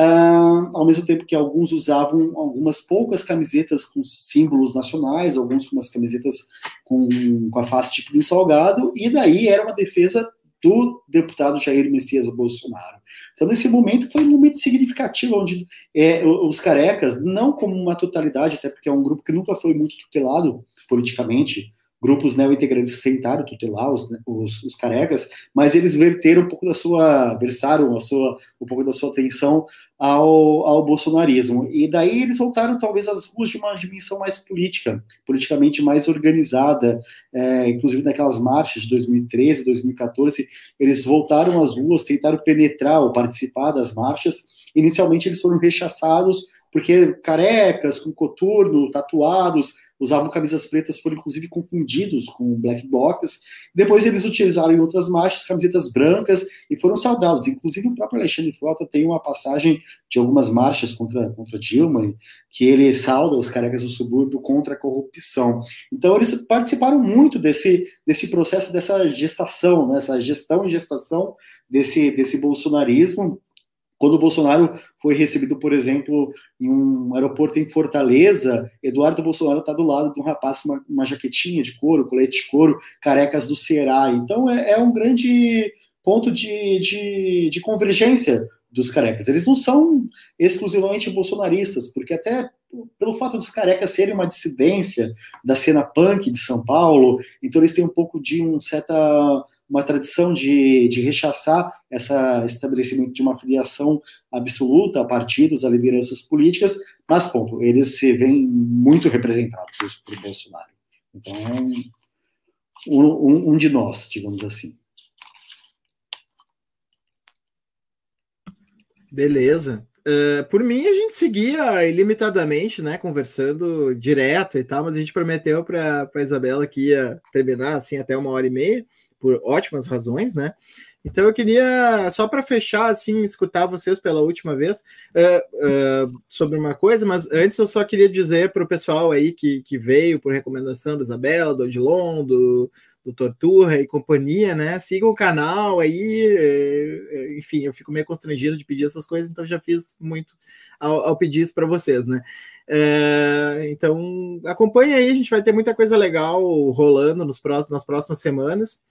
uh, ao mesmo tempo que alguns usavam algumas poucas camisetas com símbolos nacionais, alguns com umas camisetas com, com a face tipo do salgado, e daí era uma defesa do deputado Jair Messias Bolsonaro. Então, nesse momento, foi um momento significativo, onde é, os carecas, não como uma totalidade, até porque é um grupo que nunca foi muito tutelado politicamente, grupos neo-integrantes tentaram tutelar os, os, os, carecas, mas eles verteram um pouco da sua, versaram a sua, um pouco da sua atenção ao, ao bolsonarismo. E daí eles voltaram, talvez, às ruas de uma dimensão mais política, politicamente mais organizada, é, inclusive naquelas marchas de 2013, 2014, eles voltaram às ruas, tentaram penetrar ou participar das marchas. Inicialmente eles foram rechaçados porque carecas, com coturno, tatuados, usavam camisas pretas, foram inclusive confundidos com black box. Depois eles utilizaram em outras marchas camisetas brancas e foram saudados. Inclusive o próprio Alexandre Frota tem uma passagem de algumas marchas contra, contra Dilma, que ele sauda os carecas do subúrbio contra a corrupção. Então eles participaram muito desse, desse processo, dessa gestação, né, gestão e gestação desse, desse bolsonarismo quando o Bolsonaro foi recebido, por exemplo, em um aeroporto em Fortaleza, Eduardo Bolsonaro está do lado de um rapaz com uma, uma, jaquetinha de couro, colete de couro, carecas do Ceará. Então é, é um grande ponto de, de, de, convergência dos carecas. Eles não são exclusivamente bolsonaristas, porque até pelo fato dos carecas serem uma dissidência da cena punk de São Paulo, então eles têm um pouco de um certa uma tradição de, de rechaçar esse estabelecimento de uma filiação absoluta a partidos, a lideranças políticas, mas, ponto, eles se veem muito representados por Bolsonaro. Então, um, um de nós, digamos assim. Beleza. Uh, por mim, a gente seguia ilimitadamente, né, conversando direto e tal, mas a gente prometeu para a Isabela que ia terminar assim até uma hora e meia por ótimas razões, né? Então eu queria, só para fechar, assim, escutar vocês pela última vez uh, uh, sobre uma coisa, mas antes eu só queria dizer para o pessoal aí que, que veio por recomendação da Isabela, do Odilon, do, do Torturra e companhia, né? Sigam o canal aí, é, enfim, eu fico meio constrangido de pedir essas coisas, então já fiz muito ao, ao pedir isso para vocês, né? É, então acompanhe aí, a gente vai ter muita coisa legal rolando nos próximos, nas próximas semanas.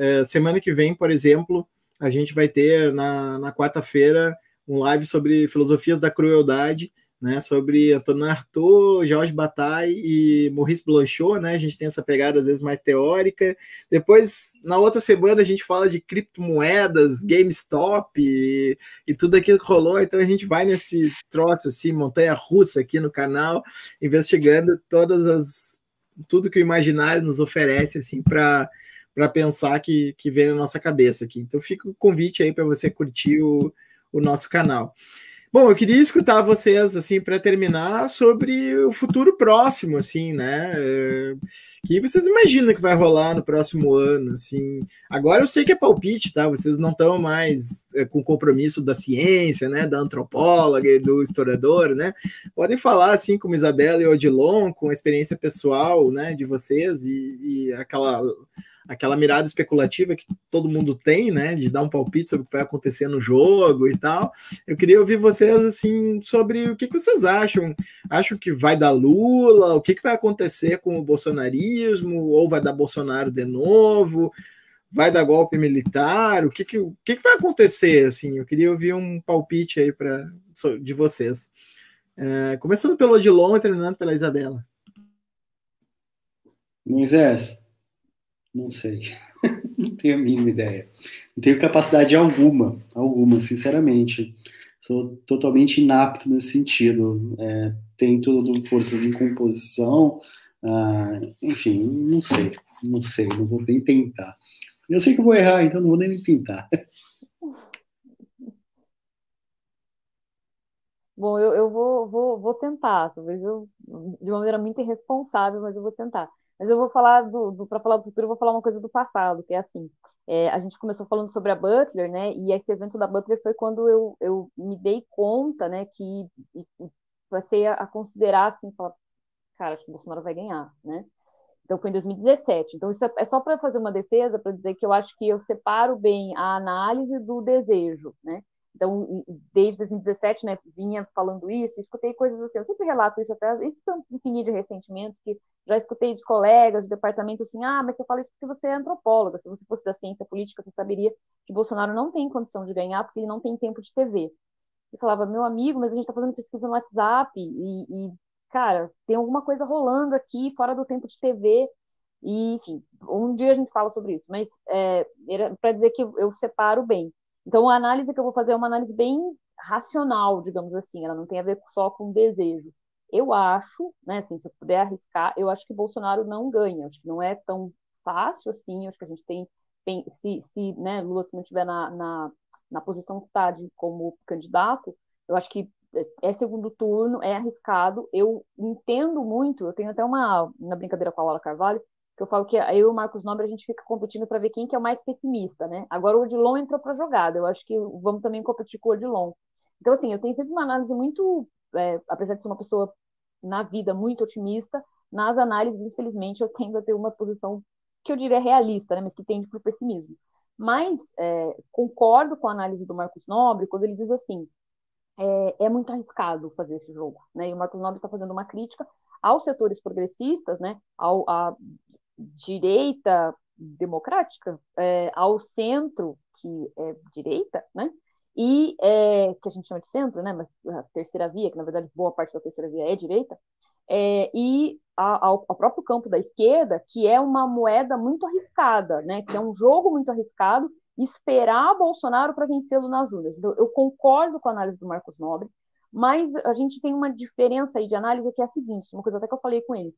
É, semana que vem, por exemplo, a gente vai ter na, na quarta-feira um live sobre filosofias da crueldade, né, sobre Antônio Artaud, Jorge Bataille e Maurice Blanchot, né, a gente tem essa pegada às vezes mais teórica. Depois, na outra semana, a gente fala de criptomoedas, GameStop e, e tudo aquilo que rolou, então a gente vai nesse troço assim, montanha-russa aqui no canal, investigando todas as tudo que o imaginário nos oferece assim para para pensar que, que vem na nossa cabeça aqui. Então fica o convite aí para você curtir o, o nosso canal. Bom, eu queria escutar vocês assim para terminar sobre o futuro próximo, assim, né? É, que vocês imaginam que vai rolar no próximo ano, assim? Agora eu sei que é palpite, tá? Vocês não estão mais é, com compromisso da ciência, né? Da antropóloga e do historiador, né? Podem falar assim como Isabela e Odilon, com a experiência pessoal, né? De vocês e, e aquela aquela mirada especulativa que todo mundo tem, né, de dar um palpite sobre o que vai acontecer no jogo e tal. Eu queria ouvir vocês assim sobre o que, que vocês acham. Acham que vai dar Lula? O que, que vai acontecer com o bolsonarismo? Ou vai dar Bolsonaro de novo? vai dar golpe militar? O que, que, o que, que vai acontecer? Assim, eu queria ouvir um palpite aí pra, de vocês. É, começando pelo Odilon e terminando pela Isabela. Moisés, não sei. não tenho a mínima ideia. Não tenho capacidade alguma, alguma, sinceramente. Sou totalmente inapto nesse sentido. É, tento forças em composição, ah, enfim, não sei, não sei, não vou nem tentar. Eu sei que vou errar, então não vou nem tentar. Bom, eu, eu vou, vou, vou tentar, talvez eu, de uma maneira muito irresponsável, mas eu vou tentar. Mas eu vou falar do, do para falar do futuro, eu vou falar uma coisa do passado, que é assim. É, a gente começou falando sobre a Butler, né? E esse evento da Butler foi quando eu, eu me dei conta, né, que passei a, a considerar assim, falar, cara, acho que o Bolsonaro vai ganhar, né? Então foi em 2017. Então isso é, é só para fazer uma defesa para dizer que eu acho que eu separo bem a análise do desejo, né? Então, desde 2017, né, vinha falando isso, escutei coisas assim, eu sempre relato isso até, isso foi um infinito de ressentimento, que já escutei de colegas, de departamento, assim, ah, mas você fala isso porque você é antropóloga, se você fosse da ciência política, você saberia que Bolsonaro não tem condição de ganhar porque ele não tem tempo de TV. Eu falava, meu amigo, mas a gente está fazendo pesquisa no WhatsApp e, e, cara, tem alguma coisa rolando aqui fora do tempo de TV. E, enfim, um dia a gente fala sobre isso, mas é, para dizer que eu separo bem. Então, a análise que eu vou fazer é uma análise bem racional, digamos assim, ela não tem a ver só com desejo. Eu acho, né, assim, se eu puder arriscar, eu acho que Bolsonaro não ganha, acho que não é tão fácil assim, acho que a gente tem, se, se né, Lula não estiver na, na, na posição que está como candidato, eu acho que é segundo turno, é arriscado, eu entendo muito, eu tenho até uma, uma brincadeira com a Laura Carvalho, que eu falo que eu e o Marcos Nobre a gente fica competindo para ver quem que é o mais pessimista, né? Agora o Odilon entrou para a jogada, eu acho que vamos também competir com o Odilon. Então, assim, eu tenho sempre uma análise muito, é, apesar de ser uma pessoa na vida muito otimista, nas análises, infelizmente, eu tendo a ter uma posição que eu diria realista, né? Mas que tende para o pessimismo. Mas é, concordo com a análise do Marcos Nobre quando ele diz assim, é, é muito arriscado fazer esse jogo, né? E o Marcos Nobre está fazendo uma crítica aos setores progressistas, né? Ao, a, direita democrática é, ao centro, que é direita, né? E é, que a gente chama de centro, né? Mas a terceira via, que na verdade boa parte da terceira via é direita, é, e a, ao, ao, próprio campo da esquerda, que é uma moeda muito arriscada, né? Que é um jogo muito arriscado, esperar Bolsonaro para vencê-lo nas urnas. Então, eu concordo com a análise do Marcos Nobre, mas a gente tem uma diferença aí de análise que é a seguinte, uma coisa até que eu falei com ele.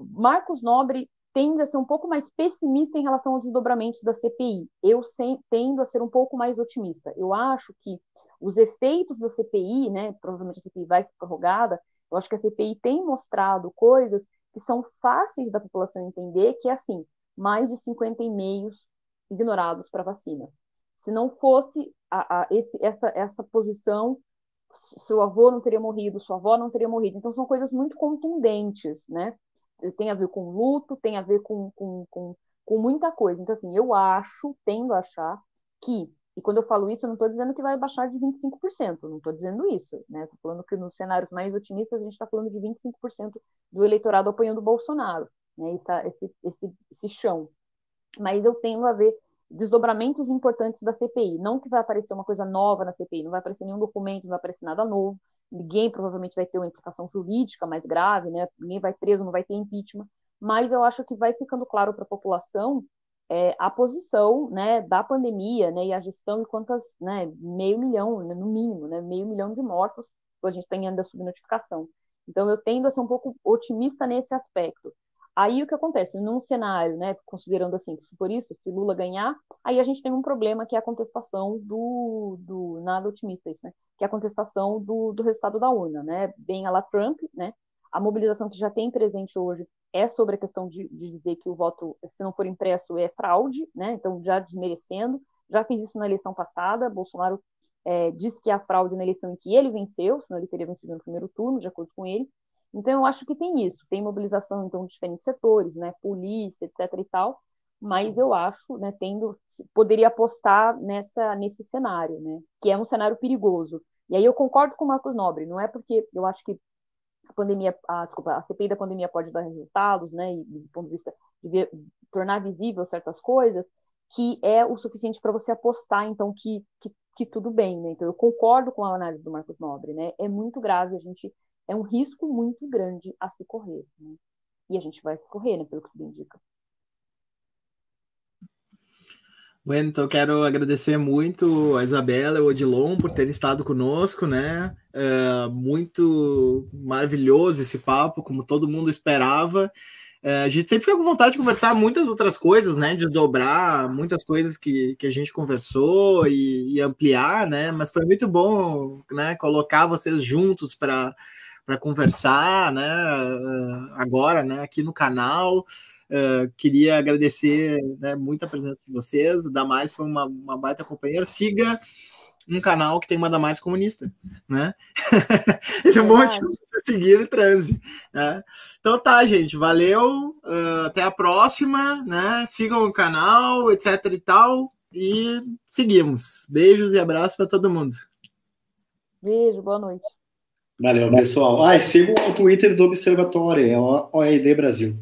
Marcos Nobre tende a ser um pouco mais pessimista em relação aos desdobramentos da CPI. Eu tendo a ser um pouco mais otimista. Eu acho que os efeitos da CPI, né, provavelmente a CPI vai ser prorrogada, eu acho que a CPI tem mostrado coisas que são fáceis da população entender, que é assim, mais de 50 e-mails ignorados para vacina. Se não fosse a, a, esse, essa, essa posição, seu avô não teria morrido, sua avó não teria morrido. Então, são coisas muito contundentes, né? Tem a ver com luto, tem a ver com, com, com, com muita coisa. Então, assim, eu acho, tendo a achar que, e quando eu falo isso, eu não estou dizendo que vai baixar de 25%, não estou dizendo isso, né? Estou falando que nos cenários mais otimistas a gente está falando de 25% do eleitorado apoiando o Bolsonaro, né? Esse, esse, esse, esse chão. Mas eu tendo a ver desdobramentos importantes da CPI. Não que vai aparecer uma coisa nova na CPI, não vai aparecer nenhum documento, não vai aparecer nada novo, ninguém provavelmente vai ter uma implicação jurídica mais grave, né? Ninguém vai preso, não vai ter impeachment, mas eu acho que vai ficando claro para a população é, a posição, né, da pandemia, né, e a gestão e quantas, né, meio milhão, né, no mínimo, né, meio milhão de mortos, a gente tem ainda subnotificação. Então eu tendo a ser um pouco otimista nesse aspecto. Aí o que acontece? Num cenário, né, considerando assim, que se por isso, se Lula ganhar, aí a gente tem um problema que é a contestação do, do nada otimista isso, né, que é a contestação do, do resultado da urna, né, bem a la Trump, né, a mobilização que já tem presente hoje é sobre a questão de, de dizer que o voto, se não for impresso, é fraude, né, então já desmerecendo, já fiz isso na eleição passada, Bolsonaro é, disse que é a fraude na eleição em que ele venceu, senão ele teria vencido no primeiro turno, de acordo com ele, então, eu acho que tem isso, tem mobilização então, de diferentes setores, né, polícia, etc. e tal, mas eu acho, né, tendo, poderia apostar nessa, nesse cenário, né, que é um cenário perigoso. E aí eu concordo com o Marcos Nobre, não é porque eu acho que a pandemia, a, desculpa, a CPI da pandemia pode dar resultados, né, e do ponto de vista de ver, tornar visível certas coisas, que é o suficiente para você apostar, então, que, que, que, tudo bem, né? Então, eu concordo com a análise do Marcos Nobre, né? É muito grave, a gente é um risco muito grande a se correr, né? E a gente vai correr, né, pelo que tudo indica. Bueno, então quero agradecer muito a Isabela e o Odilon por terem estado conosco, né? É muito maravilhoso esse papo, como todo mundo esperava. É, a gente sempre fica com vontade de conversar muitas outras coisas, né? De dobrar muitas coisas que, que a gente conversou e, e ampliar, né? Mas foi muito bom, né? Colocar vocês juntos para conversar, né? Agora, né? Aqui no canal. Uh, queria agradecer né, muito a presença de vocês. A Damares foi uma, uma baita companheira. Siga um canal que tem uma Damares comunista, né? Esse é um para você seguir o transe. Né? Então tá, gente. Valeu. Uh, até a próxima, né? Sigam o canal, etc e tal. E seguimos. Beijos e abraços para todo mundo. Beijo, boa noite. Valeu, pessoal. Ah, sigam o Twitter do Observatório, é o OED Brasil.